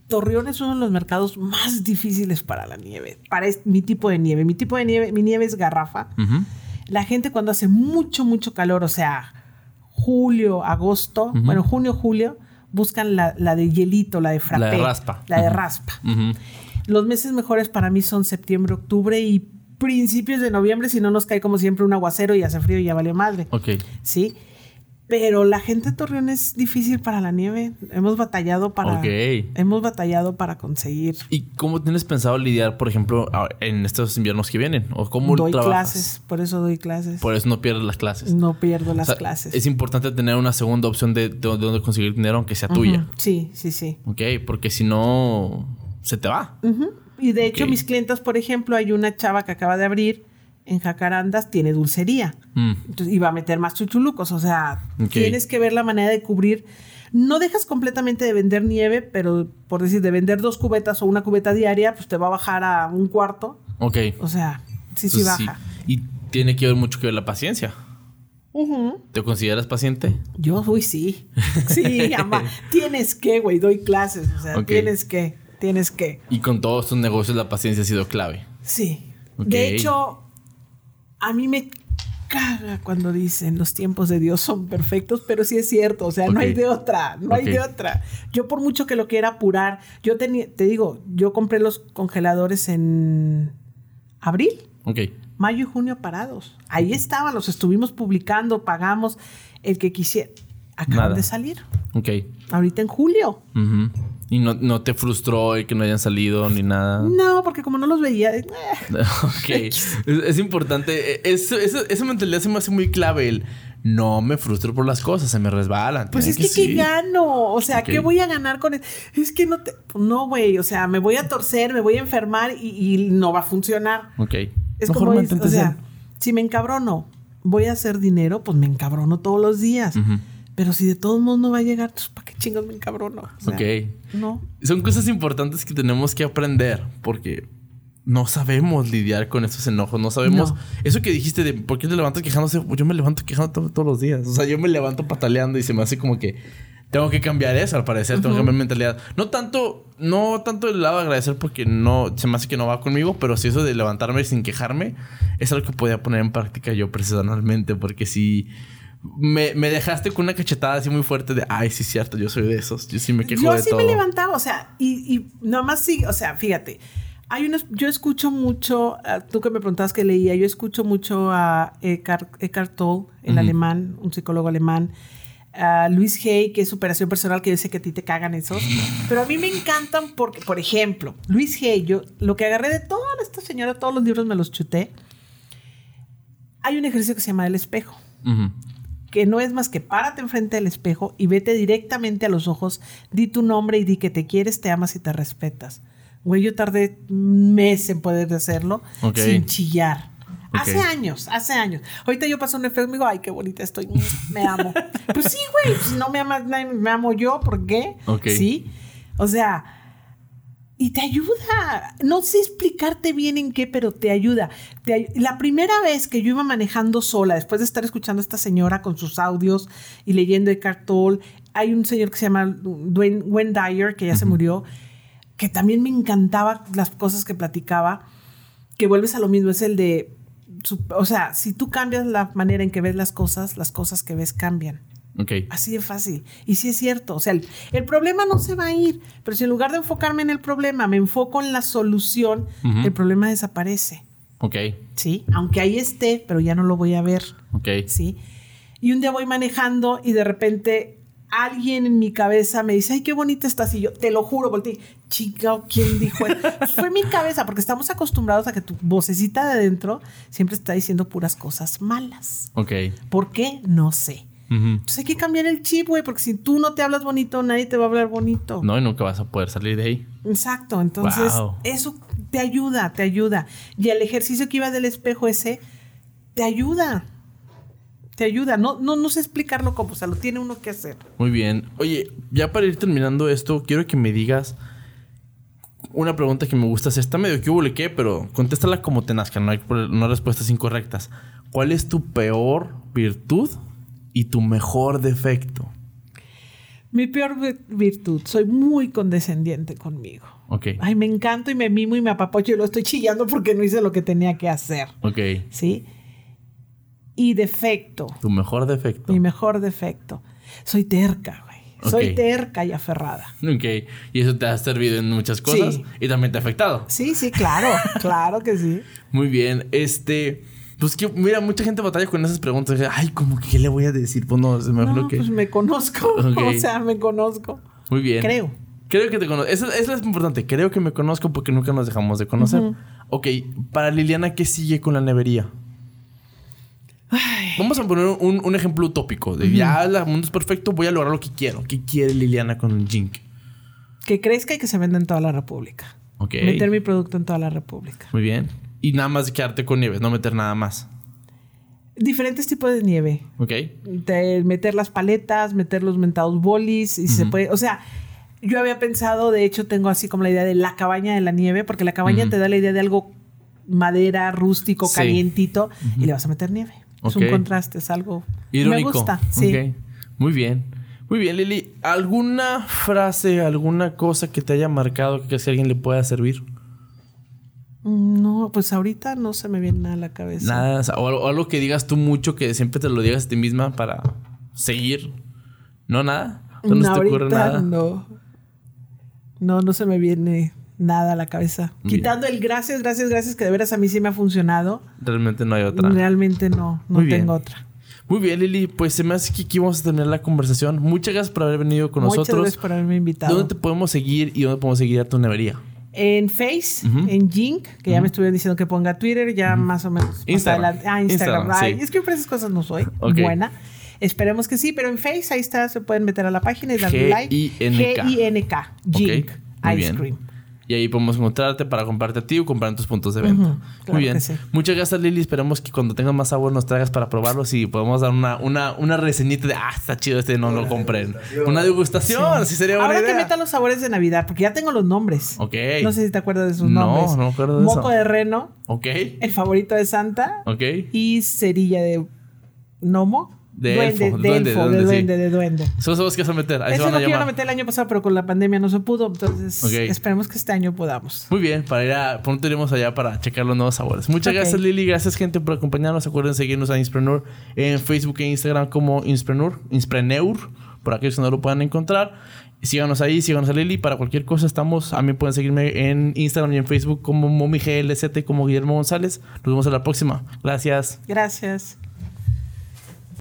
Torreón es uno de los mercados más difíciles para la nieve, para mi tipo de nieve. Mi tipo de nieve, mi nieve es garrafa. La gente cuando hace mucho, mucho calor, o sea, julio, agosto, bueno, junio, julio, buscan la, de hielito, la de frappé. La de raspa. La de raspa. Los meses mejores para mí son septiembre, octubre y principios de noviembre, si no nos cae como siempre un aguacero y hace frío y ya vale madre. Ok. Sí. Pero la gente de Torreón es difícil para la nieve. Hemos batallado para. Hemos batallado para conseguir. ¿Y cómo tienes pensado lidiar, por ejemplo, en estos inviernos que vienen? ¿O cómo doy clases, por eso doy clases. Por eso no pierdes las clases. No pierdo las clases. Es importante tener una segunda opción de, de, dónde conseguir dinero, aunque sea tuya. Sí, sí, sí. Ok, porque si no, se te va. Y de hecho, mis clientes, por ejemplo, hay una chava que acaba de abrir en Jacarandas tiene dulcería. Mm. Entonces iba a meter más chuchulucos. O sea, tienes que ver la manera de cubrir. No dejas completamente de vender nieve, pero por decir, de vender dos cubetas o una cubeta diaria, pues te va a bajar a un cuarto. Ok. O sea, sí, sí baja. Y tiene que ver mucho que ver la paciencia. ¿Te consideras paciente? Yo, uy, sí. Sí, ama. tienes que, güey, doy clases. O sea, tienes que, tienes que. Y con todos tus negocios la paciencia ha sido clave. Sí. De hecho, a mí me caga cuando dicen los tiempos de Dios son perfectos, pero sí es cierto, o sea, no hay de otra, no hay de otra. Yo por mucho que lo quiera apurar, yo te digo, yo compré los congeladores en abril. Ok. Mayo y junio parados. Ahí estaban, los estuvimos publicando, pagamos el que quisiera. Acaban de salir. Ok. Ahorita en julio. ¿Y no, te frustró el que no hayan salido ni nada? No, porque como no los veía. Eh. ok. es, importante. E, eso, esa mentalidad se me hace muy clave. El no me frustro por las cosas, se me resbalan. Pues es que, ¿qué gano? O sea, ¿qué voy a ganar con eso? Es que no te. No, güey. O sea, me voy a torcer, me voy a enfermar y, no va a funcionar. Ok. Es como. o sea, si me encabrono, voy a hacer dinero, pues me encabrono todos los días. Pero si de todos modos no va a llegar, pues ¿para qué chingos me encabrono? ok. No. Son cosas importantes que tenemos que aprender porque no sabemos lidiar con esos enojos, no sabemos. Eso que dijiste de por qué te levantas quejándose, yo me levanto quejando todos los días. O sea, yo me levanto pataleando y se me hace como que tengo que cambiar eso al parecer, tengo que cambiar mentalidad. No tanto, no tanto el lado de agradecer porque no, se me hace que no va conmigo, pero sí eso de levantarme sin quejarme es algo que podía poner en práctica yo personalmente, porque si me, dejaste con una cachetada así muy fuerte de, ay, sí es cierto, yo soy de esos, yo sí me quejo yo de sí me levantaba, o sea, y, y nomás sí, o sea, fíjate, hay unos, yo escucho mucho, ah, tú que me preguntabas que leía, yo escucho mucho a Eckhart, Eckhart Tolle, el alemán, un psicólogo alemán, a Luis Hay, que es superación personal, que yo sé que a ti te cagan esos, pero a mí me encantan porque, por ejemplo, Luis Hay, yo lo que agarré de toda esta señora, todos los libros me los chuté, hay un ejercicio que se llama el espejo que no es más que párate enfrente del espejo y vete directamente a los ojos, di tu nombre y di que te quieres, te amas y te respetas. Güey, yo tardé un mes en poder hacerlo sin chillar. Hace años, hace años. Ahorita yo paso un efecto y me digo, ay, qué bonita estoy, me amo. pues sí, güey, si no me amas, me amo yo, ¿por qué? Sí. O sea, y te ayuda. No sé explicarte bien en qué, pero te ayuda. la primera vez que yo iba manejando sola, después de estar escuchando a esta señora con sus audios y leyendo de Tolle, hay un señor que se llama Dwayne, Wayne Dyer, que ya se murió, que también me encantaba las cosas que platicaba, que vuelves a lo mismo, es el de, o sea, si tú cambias la manera en que ves las cosas, las cosas que ves cambian. Así de fácil. Y sí es cierto. O sea, el, problema no se va a ir. Pero si en lugar de enfocarme en el problema, me enfoco en la solución, el problema desaparece. Ok. Sí, aunque ahí esté, pero ya no lo voy a ver. Ok. Sí. Y un día voy manejando y de repente alguien en mi cabeza me dice, ay, qué bonita estás. Y yo, te lo juro, volteé, chica, ¿quién dijo? Fue mi cabeza, porque estamos acostumbrados a que tu vocecita de adentro siempre está diciendo puras cosas malas. Ok. ¿Por qué? No sé. Entonces hay que cambiar el chip, güey, porque si tú no te hablas bonito, nadie te va a hablar bonito. No, y nunca vas a poder salir de ahí. Exacto, entonces eso te ayuda, te ayuda. Y el ejercicio que iba del espejo ese, te ayuda. Te ayuda, no, no, no sé explicarlo cómo, o sea, lo tiene uno que hacer. Muy bien. Oye, ya para ir terminando esto, quiero que me digas una pregunta que me gusta hacer. Está medio que hubo qué, pero contéstala como te nazca, no hay, no hay respuestas incorrectas. ¿Cuál es tu peor virtud y tu mejor defecto? Mi peor virtud, soy muy condescendiente conmigo. Ok. Ay, me encanto y me mimo y me apapocho y lo estoy chillando porque no hice lo que tenía que hacer. Ok. ¿Sí? Y defecto. Tu mejor defecto. Mi mejor defecto. Soy terca, güey. Soy terca y aferrada. Ok. Y eso te ha servido en muchas cosas sí. y también te ha afectado. Sí, sí, claro. claro que sí. Muy bien. Este. Pues que, mira, mucha gente batalla con esas preguntas. Ay, como que, ¿qué le voy a decir? Pues no, me no, que... pues me conozco. O sea, me conozco. Muy bien. Creo. Creo que te conozco. Eso, es importante. Creo que me conozco porque nunca nos dejamos de conocer. Ok, para Liliana, ¿qué sigue con la nevería? Vamos a poner un, ejemplo utópico. De ya el mundo es perfecto, voy a lograr lo que quiero. ¿Qué quiere Liliana con Jink? Que crezca y que se venda en toda la República. Ok. Meter mi producto en toda la República. Muy bien y nada más quedarte con nieves, no meter nada más. Diferentes tipos de nieve. Ok. meter las paletas, meter los mentados bolis y se puede, o sea, yo había pensado, de hecho tengo así como la idea de la cabaña de la nieve, porque la cabaña te da la idea de algo madera, rústico, calientito y le vas a meter nieve. Es un contraste, es algo Irónico. me gusta. Sí. Muy bien. Muy bien, Lili. ¿Alguna frase, alguna cosa que te haya marcado que si alguien le pueda servir? No, pues ahorita no se me viene nada a la cabeza. Nada, o, algo que digas tú mucho que siempre te lo digas a ti misma para seguir. ¿No nada? ¿No, no te ocurre nada? No. No, no se me viene nada a la cabeza. Quitando el gracias, gracias, gracias, que de veras a mí sí me ha funcionado. Realmente no hay otra. Realmente no, no tengo otra. Muy bien, Lili. Pues se me hace que aquí vamos a terminar la conversación. Muchas gracias por haber venido con nosotros. Muchas gracias por haberme invitado. ¿Dónde te podemos seguir y dónde podemos seguir a tu nevería? En Face, en Jink, que ya me estuvieron diciendo que ponga Twitter, ya más o menos. Instagram. Ah, Instagram. Es que para esas cosas no soy buena. Esperemos que sí, pero en Face ahí está, se pueden meter a la página y darle like. G-I-N-K. Jink. Ice Cream. Y ahí podemos encontrarte para comprarte a ti o comprar en tus puntos de venta. Muy bien. Muchas gracias, Lili. Esperamos que cuando tengas más sabor nos traigas para probarlos y podemos dar una, una, una reseñita de, ah, está chido este, no lo compren. Una degustación, sí, sería buena Ahora que meta los sabores de Navidad, porque ya tengo los nombres. Ok. No sé si te acuerdas de sus nombres. No, no me acuerdo de eso. Moco de reno. Ok. El favorito de Santa. Ok. Y cerilla de gnomo. De duende, elfo, de, duende, elfo, de, duende, de duende. Eso es que vas a meter. Ahí Eso se es lo que a meter el año pasado, pero con la pandemia no se pudo. Entonces, esperemos que este año podamos. Muy bien, para ir a. Pronto iremos allá para checar los nuevos sabores. Muchas gracias, Lili. Gracias, gente, por acompañarnos. Acuerden seguirnos a Inspreneur en Facebook e Instagram como Inspreneur, Inspreneur, por aquellos que no lo puedan encontrar. Síganos ahí, síganos a Lili. Para cualquier cosa estamos. A mí pueden seguirme en Instagram y en Facebook como MomiGLZ como Guillermo González. Nos vemos a la próxima. Gracias. Gracias.